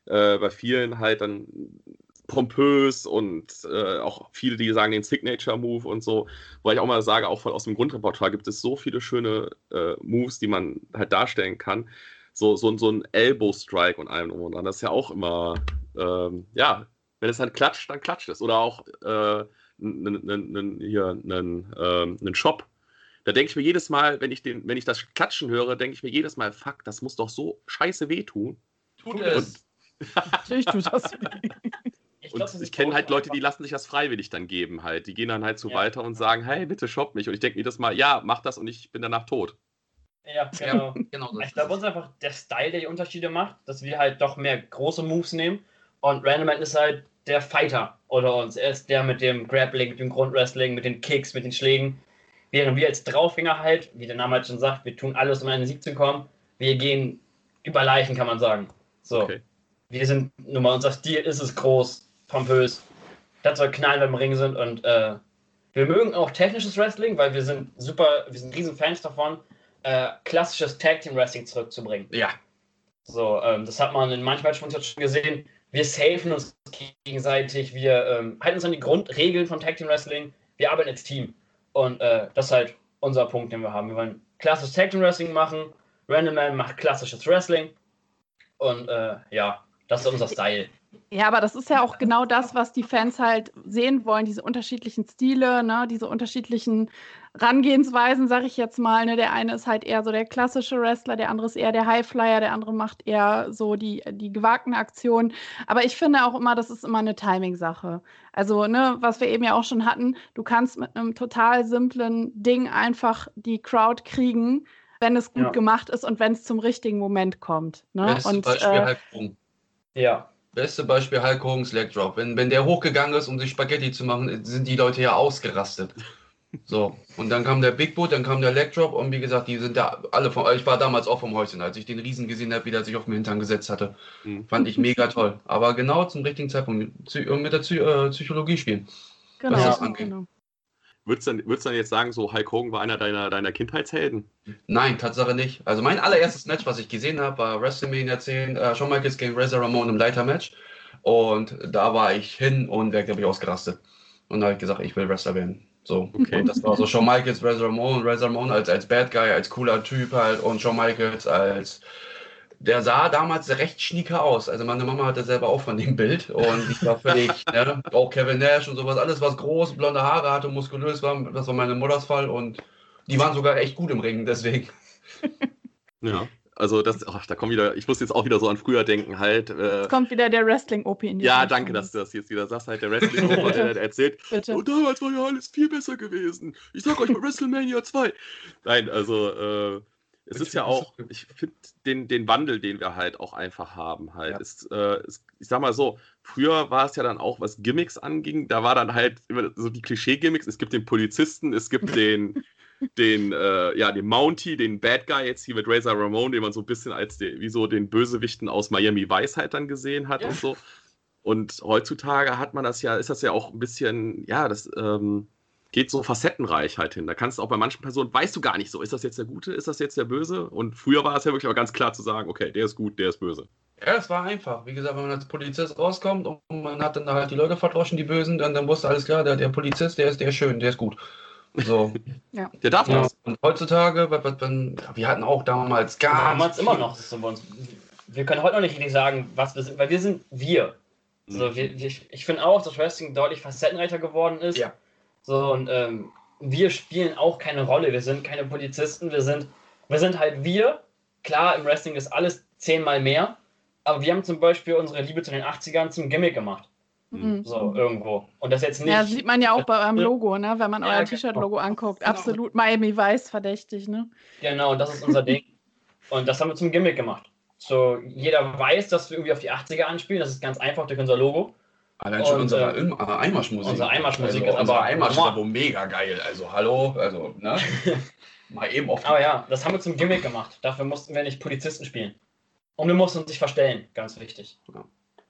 äh, bei vielen halt dann pompös und äh, auch viele, die sagen den Signature-Move und so, wo ich auch mal sage, auch von, aus dem Grundrepertoire gibt es so viele schöne äh, Moves, die man halt darstellen kann. So, so, so ein Elbow-Strike und allem und dran. Das ist ja auch immer, ähm, ja, wenn es dann klatscht, dann klatscht es. Oder auch äh, hier einen ähm, Shop. Da denke ich mir jedes Mal, wenn ich, den, wenn ich das Klatschen höre, denke ich mir jedes Mal, fuck, das muss doch so scheiße wehtun. Tut es. Natürlich tut das weh. [laughs] Ich und ich kenne halt Leute, die lassen sich das freiwillig dann geben halt. Die gehen dann halt so ja. weiter und sagen, hey, bitte shop mich. Und ich denke mir das mal, ja, mach das und ich bin danach tot. Ja, genau. [laughs] genau ich glaube, uns einfach der Style, der die Unterschiede macht, dass wir halt doch mehr große Moves nehmen. Und Randomman ist halt der Fighter oder uns. Er ist der mit dem Grappling, mit dem Grundwrestling, mit den Kicks, mit den Schlägen. Während wir als Draufgänger halt, wie der Name halt schon sagt, wir tun alles, um in einen Sieg zu kommen. Wir gehen über Leichen, kann man sagen. So. Okay. Wir sind, nun mal, unser Stil ist es groß, pompös. Das soll knallen, wenn wir im Ring sind. Und äh, wir mögen auch technisches Wrestling, weil wir sind super, wir sind riesen Fans davon, äh, klassisches Tag Team Wrestling zurückzubringen. Ja. So, ähm, das hat man in manchen Matches schon gesehen. Wir safen uns gegenseitig, wir ähm, halten uns an die Grundregeln von Tag Team Wrestling, wir arbeiten als Team. Und äh, das ist halt unser Punkt, den wir haben. Wir wollen klassisches Tag Team Wrestling machen, Random Man macht klassisches Wrestling. Und äh, ja, das ist unser Style. Ja, aber das ist ja auch genau das, was die Fans halt sehen wollen, diese unterschiedlichen Stile, ne, diese unterschiedlichen Rangehensweisen, sag ich jetzt mal. Ne? Der eine ist halt eher so der klassische Wrestler, der andere ist eher der Highflyer, der andere macht eher so die, die gewagten Aktionen. Aber ich finde auch immer, das ist immer eine Timing-Sache. Also, ne, was wir eben ja auch schon hatten, du kannst mit einem total simplen Ding einfach die Crowd kriegen, wenn es gut ja. gemacht ist und wenn es zum richtigen Moment kommt. Ne? Bestes und, Beispiel äh, Halbsprung. Ja. Beste Beispiel Hulk Hogan's Leg Drop. Wenn, wenn der hochgegangen ist, um sich Spaghetti zu machen, sind die Leute ja ausgerastet. So, und dann kam der Big Boot, dann kam der Leg Drop und wie gesagt, die sind da alle vom, ich war damals auch vom Häuschen, als ich den Riesen gesehen habe, wie der sich auf den Hintern gesetzt hatte. Mhm. Fand ich mega toll. Aber genau zum richtigen Zeitpunkt mit, der Psy äh, Psychologie spielen. Genau. das angeht. genau. Würdest du dann, würdest du dann jetzt sagen, so Hulk Hogan war einer deiner, deiner Kindheitshelden? Nein, Tatsache nicht. Also mein allererstes Match, was ich gesehen habe, war WrestleMania 10, äh, Shawn Michaels gegen Razor Ramon im Leitermatch. Und da war ich hin und wäre, glaube ich, ausgerastet. Und da habe ich gesagt, ich will Wrestler werden. So. Okay. Und das war so Shawn Michaels, Razor Ramon, Razor Ramon als, als Bad Guy, als cooler Typ halt und Shawn Michaels als. Der sah damals recht schnieker aus. Also meine Mama hatte selber auch von dem Bild und ich war völlig, [laughs] ne, auch Kevin Nash und sowas, alles was groß, blonde Haare hatte, muskulös war, das war meine Mutters Fall und die waren sogar echt gut im Ringen, deswegen. [laughs] Ja. Also das, ach, da kommen wieder, ich muss jetzt auch wieder so an früher denken, halt. Äh, Jetzt kommt wieder der Wrestling-OP in die ja, Richtung. danke, dass du das jetzt wieder sagst, halt der Wrestling, [laughs] der, der erzählt, Bitte. Und damals war ja alles viel besser gewesen. Ich sag euch mal WrestleMania 2. Nein, also äh, es ist ja auch, ich finde den, den Wandel, den wir halt auch einfach haben, halt. Ja. Ist, äh, ist, ich sag mal so, früher war es ja dann auch, was Gimmicks anging, da war dann halt immer so die Klischee-Gimmicks. Es gibt den Polizisten, es gibt [laughs] den, den, äh, ja, den Mountie, den Bad Guy jetzt hier mit Razor Ramon, den man so ein bisschen als den, wie so den Bösewichten aus Miami halt dann gesehen hat Ja. und so. Und heutzutage hat man das ja, ist das ja auch ein bisschen, ja, das ähm, geht so facettenreich halt hin. Da kannst du auch bei manchen Personen, weißt du gar nicht so, ist das jetzt der Gute, ist das jetzt der Böse? Und früher war es ja wirklich aber ganz klar zu sagen, okay, der ist gut, der ist böse. Ja, es war einfach. Wie gesagt, wenn man als Polizist rauskommt und man hat dann da halt die Leute verdroschen, die Bösen, dann, dann wusste alles klar, der, der Polizist, der ist, der ist schön, der ist gut. So. [laughs] Der darf ja. das. Und heutzutage, wir hatten auch damals gar Damals immer noch. Das ist so bei uns. Wir können heute noch nicht richtig sagen, was wir sind, weil wir sind wir. So, Mhm. wir, wir ich finde auch, dass Wrestling deutlich facettenreicher geworden ist. Ja. So, und ähm, wir spielen auch keine Rolle. Wir sind keine Polizisten. Wir sind, wir sind halt wir. Klar, im Wrestling ist alles zehnmal mehr. Aber wir haben zum Beispiel unsere Liebe zu den 80ern zum Gimmick gemacht. Mhm. So, irgendwo. Und das jetzt nicht. Ja, sieht man ja auch bei eurem. Logo, ne? wenn man Ja, euer genau. T-Shirt-Logo anguckt. Genau. Absolut Miami Weiß verdächtig, ne? Genau, das ist unser Ding. Und das haben wir zum Gimmick gemacht. So, jeder weiß, dass wir irgendwie auf die 80er anspielen. Das ist ganz einfach durch unser Logo. Allein schon Und, unsere äh, äh, Einmarschmusik. unsere Einmarschmusik also, ist unsere aber- Einmarsch ist aber mega geil. Also hallo, also, ne? [laughs] Mal eben auf Aber ja, das haben wir zum Gimmick gemacht. Dafür mussten wir nicht Polizisten spielen. Und wir mussten uns nicht verstellen, ganz wichtig.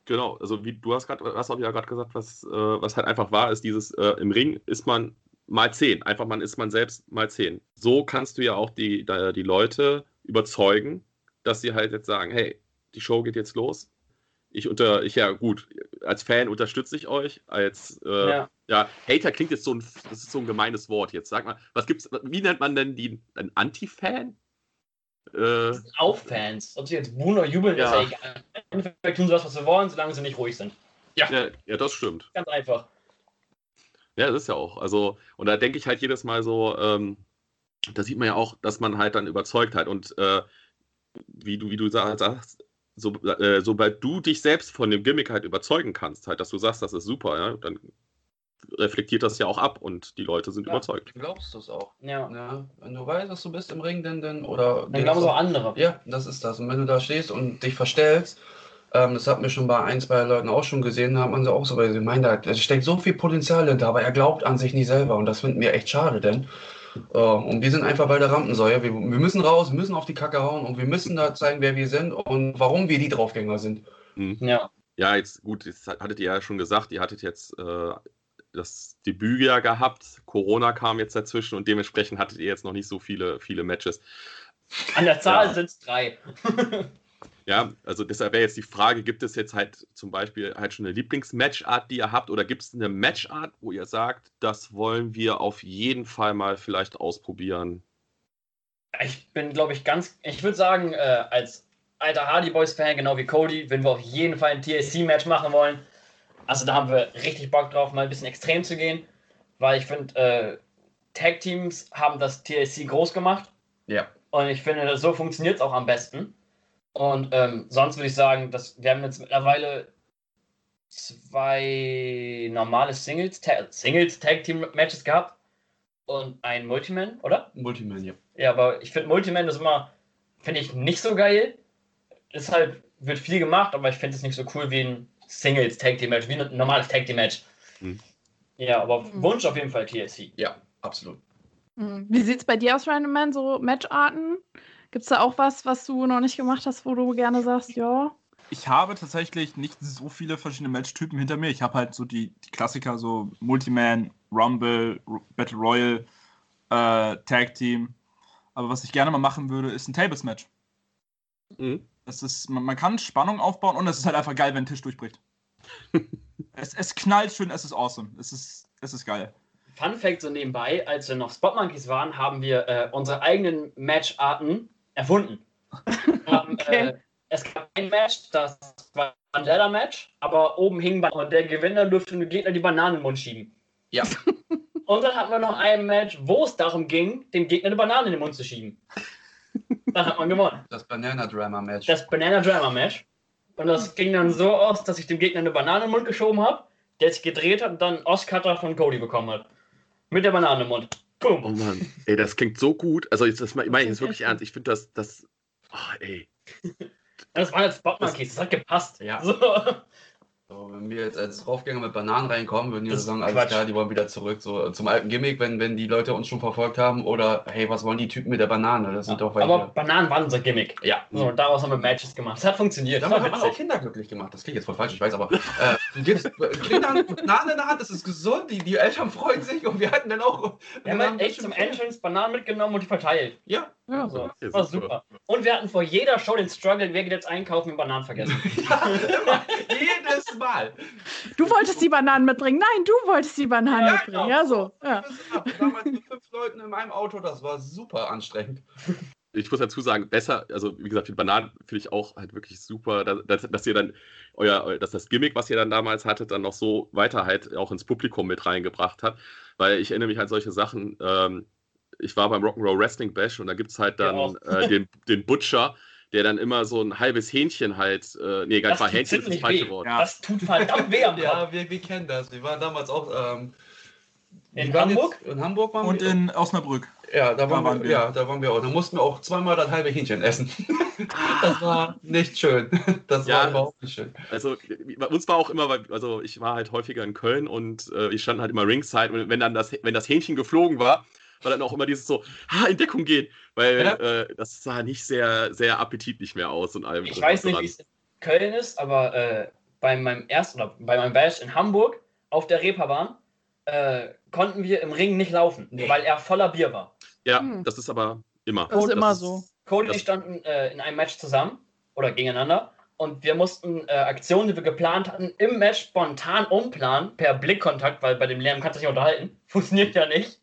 Genau, also wie du hast gerade, hast auch ja gerade gesagt, was, äh, was halt einfach wahr ist, dieses äh, im Ring ist man mal zehn. Einfach man ist man selbst mal zehn. So kannst du ja auch die, die Leute überzeugen, dass sie halt jetzt sagen, hey, die Show geht jetzt los. Ich unter, ich ja gut, als Fan unterstütze ich euch. Als äh, ja. Ja. Hater klingt jetzt so ein, das ist so ein gemeines Wort jetzt. Sag mal, was gibt's, wie nennt man denn die, einen Anti-Fan? Äh, Auch Fans. Ob sie jetzt buhen oder jubeln, Ja. ist ja egal. Im Endeffekt tun sie das, was sie wollen, solange sie nicht ruhig sind. ja, ja, das stimmt. Ganz einfach. Ja, das ist ja auch. Also, und da denke ich halt jedes Mal so, ähm, da sieht man ja auch, dass man halt dann überzeugt hat. Und äh, wie du, wie du sa- sagst, so, äh, sobald du dich selbst von dem Gimmick halt überzeugen kannst, halt, dass du sagst, das ist super, ja, dann reflektiert das ja auch ab und die Leute sind Ja. überzeugt. Du glaubst es auch. Ja. Ja, wenn du weißt, dass du bist im Ring, dann, dann oder Dann glauben es auch andere. Ja, das ist das. Und wenn du da stehst und dich verstellst, ähm, das hat mir schon bei ein, zwei Leuten auch schon gesehen, da hat man sie auch so, weil sie meinen, da da steckt so viel Potenzial hinter, aber er glaubt an sich nicht selber und das finden wir echt schade, denn und wir sind einfach bei der Rampensäue. Wir, wir müssen raus, müssen auf die Kacke hauen und wir müssen da zeigen, wer wir sind und warum wir die Draufgänger sind. Ja. Ja, jetzt gut, jetzt hattet ihr ja schon gesagt, ihr hattet jetzt äh, das Debüt ja gehabt, Corona kam jetzt dazwischen und dementsprechend hattet ihr jetzt noch nicht so viele, viele Matches. An der Zahl Ja. sind es drei. [laughs] Ja, also deshalb wäre jetzt die Frage, gibt es jetzt halt zum Beispiel halt schon eine Lieblingsmatchart, die ihr habt, oder gibt es eine Matchart, wo ihr sagt, das wollen wir auf jeden Fall mal vielleicht ausprobieren? Ich bin, glaube ich, ganz. Ich würde sagen, äh, als alter Hardy Boys-Fan, genau wie Cody, würden wir auf jeden Fall ein TSC-Match machen wollen. Also da haben wir richtig Bock drauf, mal ein bisschen extrem zu gehen, weil ich finde, äh, Tag-Teams haben das TSC groß gemacht Ja. und ich finde, so funktioniert es auch am besten. Und ähm, sonst würde ich sagen, dass wir haben jetzt mittlerweile zwei normale Singles, Ta Singles Tag Team Matches gehabt und ein Multiman, oder? Multiman, ja. Ja, aber ich finde Multiman ist immer, finde ich nicht so geil. Ist halt, wird viel gemacht, aber ich finde es nicht so cool wie ein Singles Tag Team Match, wie ein normales Tag Team Match. Hm. Ja, aber Mhm. Wunsch auf jeden Fall TSC. Ja, absolut. Hm. Wie sieht es bei dir aus, Random Man, so Matcharten? Gibt es da auch was, was du noch nicht gemacht hast, wo du gerne sagst, ja? Ich habe tatsächlich nicht so viele verschiedene Matchtypen hinter mir. Ich habe halt so die, die Klassiker, so Multiman, Rumble, R Battle Royale, äh, Tag Team. Aber was ich gerne mal machen würde, ist ein Tables-Match. Mhm. Das ist, man, man kann Spannung aufbauen und es ist halt einfach geil, wenn ein Tisch durchbricht. [laughs] es, es knallt schön, es ist awesome. Es ist, es ist geil. Fun Fact so nebenbei, als wir noch Spot Monkeys waren, haben wir äh, unsere eigenen Matcharten erfunden. haben, [laughs] Okay. äh, es gab ein Match, das war ein Ladder-Match, aber oben hing und der Gewinner durfte dem Gegner die Bananen in den Mund schieben. Ja. [laughs] Und dann hatten wir noch ein Match, wo es darum ging, dem Gegner eine Banane in den Mund zu schieben. Dann hat man gewonnen. Das Banana Drama Match. Das Banana Drama Match. Und das ging dann so aus, dass ich dem Gegner eine Banane in den Mund geschoben habe, der sich gedreht hat und dann einen Oscutter von Cody bekommen hat. Mit der Banane im Mund. Boom. Oh Mann, ey, das klingt so gut. Also, jetzt, das meine ich klingt jetzt wirklich ernst. Ich finde das, das, oh, ey. Das waren jetzt Spot Monkeys, das hat gepasst. Ja. So. [laughs] [laughs] So, wenn wir jetzt als Draufgänger mit Bananen reinkommen, würden die Das sagen, alles klar, die wollen wieder zurück so zum alten Gimmick, wenn, wenn die Leute uns schon verfolgt haben. Oder hey, was wollen die Typen mit der Banane? Das sind doch Aber welche. Bananen waren unser Gimmick. Ja. So, und daraus haben wir Matches gemacht. Das hat funktioniert. Das Damit hat man auch. Kinder glücklich gemacht. Das klingt jetzt voll falsch, ich weiß, aber äh, du gibst Kindern Bananen in der Hand, das ist gesund, die, die Eltern freuen sich und wir hatten dann auch. Wir haben halt echt zum Entrance Bananen mitgenommen und die verteilt. Ja, Ja. So, das war super. super. Und wir hatten vor jeder Show den Struggle, wer geht jetzt einkaufen und Bananen vergessen. [laughs] ja immer, jedes Mal. Du wolltest die Bananen mitbringen. Nein, du wolltest die Bananen Ja, mitbringen. genau. Ja, so. Ja. Damals mit fünf Leuten in meinem Auto, das war super anstrengend. Ich muss dazu sagen, besser, also wie gesagt, die Bananen finde ich auch halt wirklich super, dass, dass, ihr dann euer, eu- dass das Gimmick, was ihr dann damals hattet, dann noch so weiter halt auch ins Publikum mit reingebracht hat. Weil ich erinnere mich an solche Sachen, ähm, ich war beim Rock'n'Roll Wrestling Bash und da gibt es halt dann äh, den, den Butcher, der dann immer so ein halbes Hähnchen halt, äh, nee, gar nicht Hähnchen ist das falsche weh. Wort. Ja. Das tut verdammt weh am Kopf. Ja, wir, wir kennen das. Wir waren damals auch. Ähm, In Hamburg? Jetzt, in Hamburg waren Und wir. in Osnabrück. ja, da waren, waren wir, wir. Ja, da waren wir auch. Da mussten wir auch zweimal das halbe Hähnchen essen. [laughs] das war nicht schön. Das Ja. war überhaupt nicht schön. Also bei uns war auch immer, also ich war halt häufiger in Köln und äh, ich stand halt immer ringside und wenn dann das, wenn das Hähnchen geflogen war, war dann auch immer dieses so, ha, in Deckung gehen, weil Ja. äh, das sah nicht sehr, sehr appetitlich mehr aus und allem. Ich weiß nicht, wie es in Köln ist, aber äh, bei meinem ersten oder bei meinem Bash in Hamburg auf der Reeperbahn äh, konnten wir im Ring nicht laufen, Nee. weil er voller Bier war. Ja, Hm. das ist aber immer. Das ist Das immer so. Cody und ich standen äh, in einem Match zusammen oder gegeneinander und wir mussten äh, Aktionen, die wir geplant hatten, im Match spontan umplanen per Blickkontakt, weil bei dem Lärm kannst du dich nicht unterhalten. [laughs] Funktioniert ja nicht.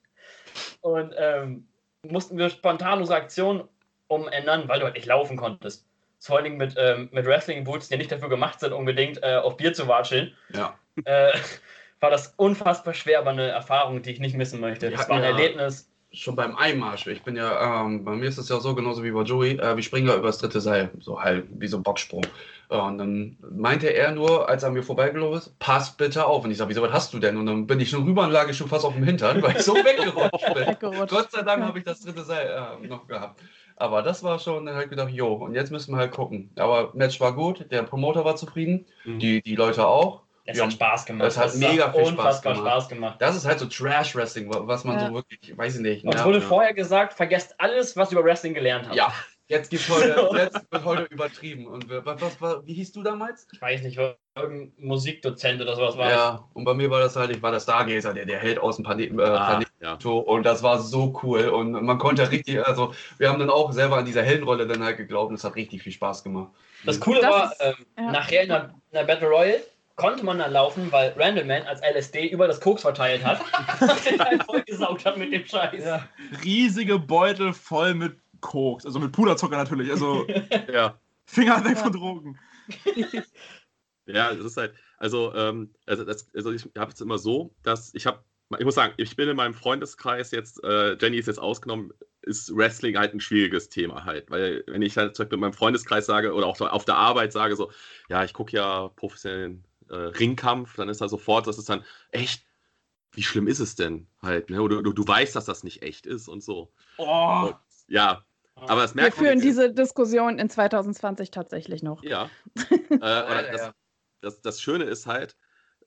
Und ähm, mussten wir spontan unsere Aktionen umändern, weil du halt nicht laufen konntest. Vor allen Dingen mit, ähm, mit Wrestling-Boots, die nicht dafür gemacht sind, unbedingt äh, auf Bier zu watscheln, Ja. äh, [laughs] war das unfassbar schwer, aber eine Erfahrung, die ich nicht missen möchte. Wir Das war ein ja- Erlebnis. Schon beim Einmarsch. Ich bin ja, ähm, bei mir ist es ja so, genauso wie bei Joey, äh, wir springen ja übers dritte Seil. So halt, wie so ein Boxsprung. Äh, und dann meinte er nur, als er an mir vorbeigelaufen ist, pass bitte auf. Und ich sage, wieso, was hast du denn? Und dann bin ich schon rüber und lag ich schon fast auf dem Hintern, weil ich so [laughs] weggerutscht bin. Weggerutscht. Gott sei Dank habe ich das dritte Seil äh, noch gehabt. Aber das war schon, dann halt gedacht, jo, und jetzt müssen wir halt gucken. Aber Match war gut, der Promoter war zufrieden, Mhm. die, die Leute auch. Es Ja, hat Spaß gemacht. es hat mega viel Spaß gemacht. Spaß gemacht. Das ist halt so Trash-Wrestling, wa- was man Ja. so wirklich, weiß ich nicht. Uns ne? wurde ja. vorher gesagt, vergesst alles, was ihr über Wrestling gelernt habt. Ja, jetzt gibt's heute, [laughs] jetzt wird heute übertrieben. Und was, was, was, wie hieß du damals? Ich weiß nicht, irgendein Musikdozent oder sowas war. Ja, und bei mir war das halt, ich war der Stargazer, der, der Held aus dem Planeten. Äh, Ah, ja. und das war so cool. Und man konnte richtig, also wir haben dann auch selber an dieser Heldenrolle dann halt geglaubt und es hat richtig viel Spaß gemacht. Das Coole Das war, ist- ähm, ja. nachher in der, in der Battle Royale konnte man dann laufen, weil Randleman als LSD über das Koks verteilt hat [laughs] [laughs] und den halt vollgesaugt hat mit dem Scheiß. Riesige Beutel voll mit Koks, also mit Puderzucker natürlich. Also [laughs] ja. Finger weg Ja. von Drogen. Ja, das ist halt, also, ähm, also, das, also ich habe es immer so, dass ich habe, ich muss sagen, ich bin in meinem Freundeskreis jetzt, äh, Jenny ist jetzt ausgenommen, ist Wrestling halt ein schwieriges Thema halt, weil wenn ich halt zum Beispiel in meinem Freundeskreis sage oder auch auf der Arbeit sage so, ja, ich gucke ja professionellen äh, Ringkampf, dann ist da sofort, das ist dann echt, wie schlimm ist es denn halt, ne? Oder du, du weißt, dass das nicht echt ist und so. Oh, Und, ja, aber das Wir merkt man führen diese Diskussion in 2020 tatsächlich noch. Ja. [laughs] äh, das, das, das Schöne ist halt,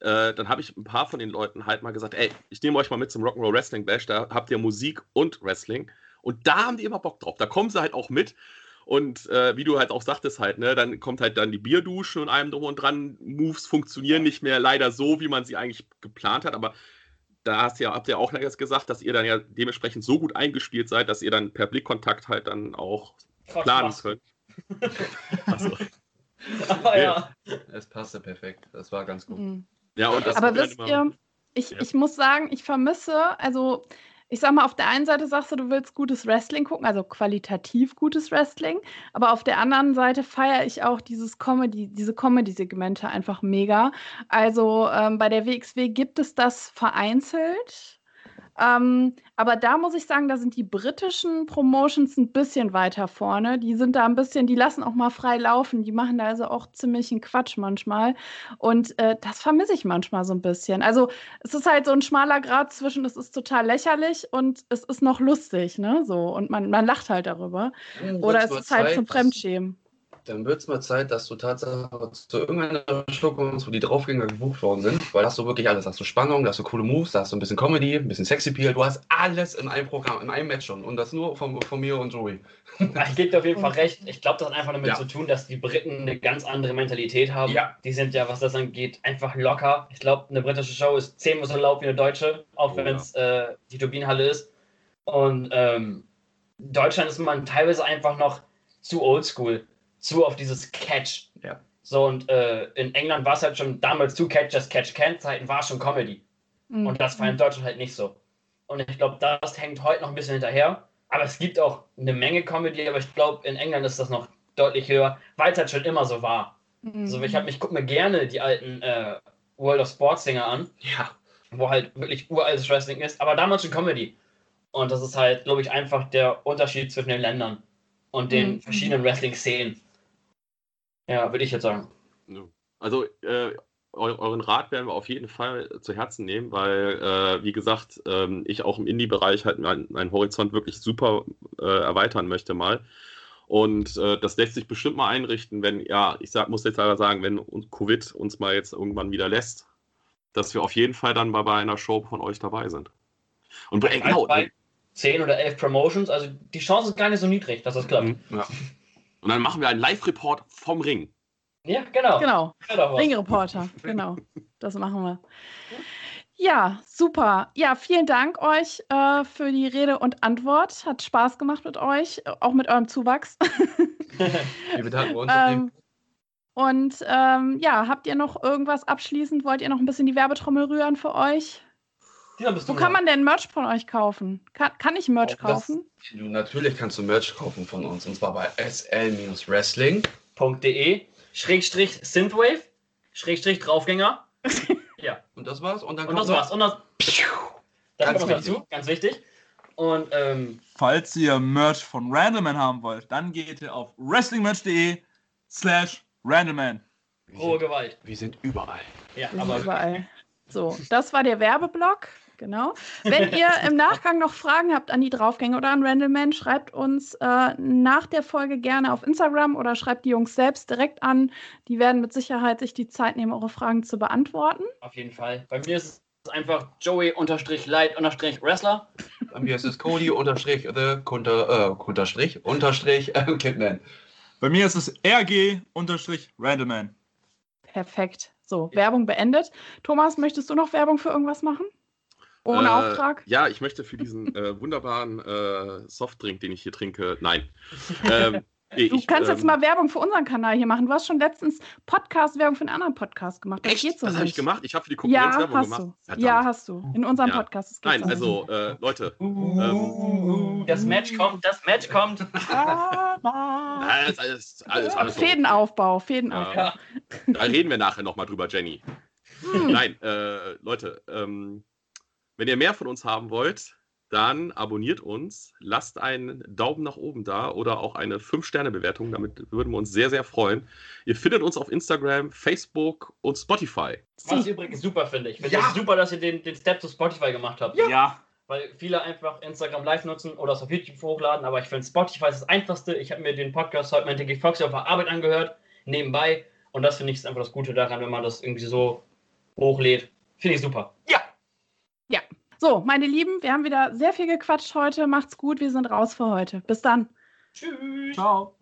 äh, dann habe ich ein paar von den Leuten halt mal gesagt, ey, ich nehme euch mal mit zum Rock'n'Roll Wrestling Bash, da habt ihr Musik und Wrestling. Und da haben die immer Bock drauf. Da kommen sie halt auch mit. Und äh, wie du halt auch sagtest halt, ne, dann kommt halt dann die Bierdusche und allem drum und dran. Moves funktionieren nicht mehr leider so, wie man sie eigentlich geplant hat, aber da hast ja, habt ihr auch gesagt, dass ihr dann ja dementsprechend so gut eingespielt seid, dass ihr dann per Blickkontakt halt dann auch Trotz planen Maske. könnt. [laughs] Achso. Aber ja. Es passte perfekt. Das war ganz gut. Mhm. Ja, und das Aber wisst immer- ihr, ich, Ja. ich muss sagen, ich vermisse, also ich sag mal, auf der einen Seite sagst du, du willst gutes Wrestling gucken, also qualitativ gutes Wrestling, aber auf der anderen Seite feiere ich auch dieses Comedy, diese Comedy-Segmente einfach mega. Also ähm, bei der WXW gibt es das vereinzelt. Ähm, aber da muss ich sagen, da sind die britischen Promotions ein bisschen weiter vorne. Die sind da ein bisschen, die lassen auch mal frei laufen. Die machen da also auch ziemlichen Quatsch manchmal. Und äh, das vermisse ich manchmal so ein bisschen. Also es ist halt so ein schmaler Grad zwischen, es ist total lächerlich und es ist noch lustig, ne? So. Und man, man lacht halt darüber. Oder es ist halt zum Fremdschämen. Dann wird es mal Zeit, dass du tatsächlich zu irgendeiner Show kommst, wo die Draufgänger gebucht worden sind, weil hast du wirklich alles. Hast du Spannung, hast du coole Moves, hast du ein bisschen Comedy, ein bisschen Sexy-Peel. Du hast alles in einem Programm, in einem Match schon. Und das nur von, von mir und Joey. Ich gebe dir auf jeden Fall recht. Ich glaube, das hat einfach damit Ja. zu tun, dass die Briten eine ganz andere Mentalität haben. Ja. Die sind ja, was das angeht, einfach locker. Ich glaube, eine britische Show ist zehnmal so laut wie eine deutsche, auch Oh, wenn es äh, die Turbinenhalle ist. Und ähm, Deutschland ist man teilweise einfach noch zu oldschool, zu auf dieses Catch. Ja. So, und äh, in England war es halt schon damals zu Catch as Catch Can Zeiten, war schon Comedy. Mhm. Und das war in Deutschland halt nicht so. Und ich glaube, das hängt heute noch ein bisschen hinterher. Aber es gibt auch eine Menge Comedy, aber ich glaube, in England ist das noch deutlich höher, weil es halt schon immer so war. Mhm. So, ich habe mich guck mir gerne die alten äh, World of Sports Dinger an, Ja. wo halt wirklich uraltes Wrestling ist, aber damals schon Comedy. Und das ist halt, glaube ich, einfach der Unterschied zwischen den Ländern und den Mhm. verschiedenen Wrestling-Szenen. Ja, würde ich jetzt sagen. Also äh, eu euren Rat werden wir auf jeden Fall zu Herzen nehmen, weil, äh, wie gesagt, ähm, ich auch im Indie-Bereich halt meinen meinen Horizont wirklich super äh, erweitern möchte mal. Und äh, das lässt sich bestimmt mal einrichten, wenn, ja, ich sag, muss jetzt aber sagen, wenn Covid uns mal jetzt irgendwann wieder lässt, dass wir auf jeden Fall dann bei, bei einer Show von euch dabei sind. Und äh, genau, bei 10 oder 11 Promotions, also die Chance ist gar nicht so niedrig, dass das klappt. Mhm. Ja. Und dann machen wir einen Live-Report vom Ring. Ja, genau. Genau. Ja. Ringreporter, genau. Das machen wir. Ja, super. Ja, vielen Dank euch äh, für die Rede und Antwort. Hat Spaß gemacht mit euch, auch mit eurem Zuwachs. Wir bedanken uns. [laughs] ähm, und ähm, ja, habt ihr noch irgendwas abschließend? Wollt ihr noch ein bisschen die Werbetrommel rühren für euch? Wo du kann man denn Merch von euch kaufen? Kann, kann ich Merch das- kaufen? Du, natürlich kannst du Merch kaufen von uns. Und zwar bei SL-Wrestling. .de Schrägstrich Synthwave Schrägstrich Draufgänger. [laughs] ja, Und das war's. Und dann und kommt das war's. Und das, das Ganz kommt noch dazu, ganz wichtig. Und ähm, Falls ihr Merch von Randleman haben wollt, dann geht ihr auf wrestlingmerch.de slash Randleman. Hohe Gewalt. wir sind überall. Ja, Wir sind aber überall. So, das war der Werbeblock. Genau. Wenn ihr im Nachgang noch Fragen habt an die Draufgänge oder an Randleman, schreibt uns äh, nach der Folge gerne auf Instagram oder schreibt die Jungs selbst direkt an. Die werden mit Sicherheit sich die Zeit nehmen, eure Fragen zu beantworten. auf jeden Fall. Bei mir ist es einfach Joey-Light-Wrestler. Bei mir ist es Cody unterstrich the Kunter, äh, äh, Kidman. Bei mir ist es RG unterstrich Randleman. Perfekt. So, Werbung beendet. Thomas, möchtest du noch Werbung für irgendwas machen? Ohne Äh, Auftrag? Ja, ich möchte für diesen äh, wunderbaren äh, Softdrink, den ich hier trinke, nein. Ähm, [laughs] nee, Du ich, kannst ähm, jetzt mal Werbung für unseren Kanal hier machen. Du hast schon letztens Podcast-Werbung für einen anderen Podcast gemacht. Das Echt? geht so das habe ich nicht. gemacht. Ich habe für die Konkurrenz Ja, Werbung hast gemacht. du. Ja, hast du. In unserem Ja. Podcast. Nein, so also äh, Leute, ähm, Das Match kommt, das Match kommt. nicht. Ah, alles, alles, alles, alles so. Fädenaufbau, Fädenaufbau. Ja. Da reden wir nachher nochmal drüber, Jenny. Hm. Nein, äh, Leute, ähm, wenn ihr mehr von uns haben wollt, dann abonniert uns, lasst einen Daumen nach oben da oder auch eine 5-Sterne-Bewertung. Damit würden wir uns sehr, sehr freuen. Ihr findet uns auf Instagram, Facebook und Spotify. Was ich übrigens super finde. Ich finde Ja. es super, dass ihr den, den Step zu Spotify gemacht habt. Ja. Weil viele einfach Instagram live nutzen oder es auf YouTube hochladen, aber ich finde Spotify ist das einfachste. Ich habe mir den Podcast heute mit Dickie Fox auf der Arbeit angehört, nebenbei. Und das finde ich ist einfach das Gute daran, wenn man das irgendwie so hochlädt. Finde ich super. Ja. So, meine Lieben, wir haben wieder sehr viel gequatscht heute. Macht's gut, wir sind raus für heute. Bis dann. Tschüss. Ciao.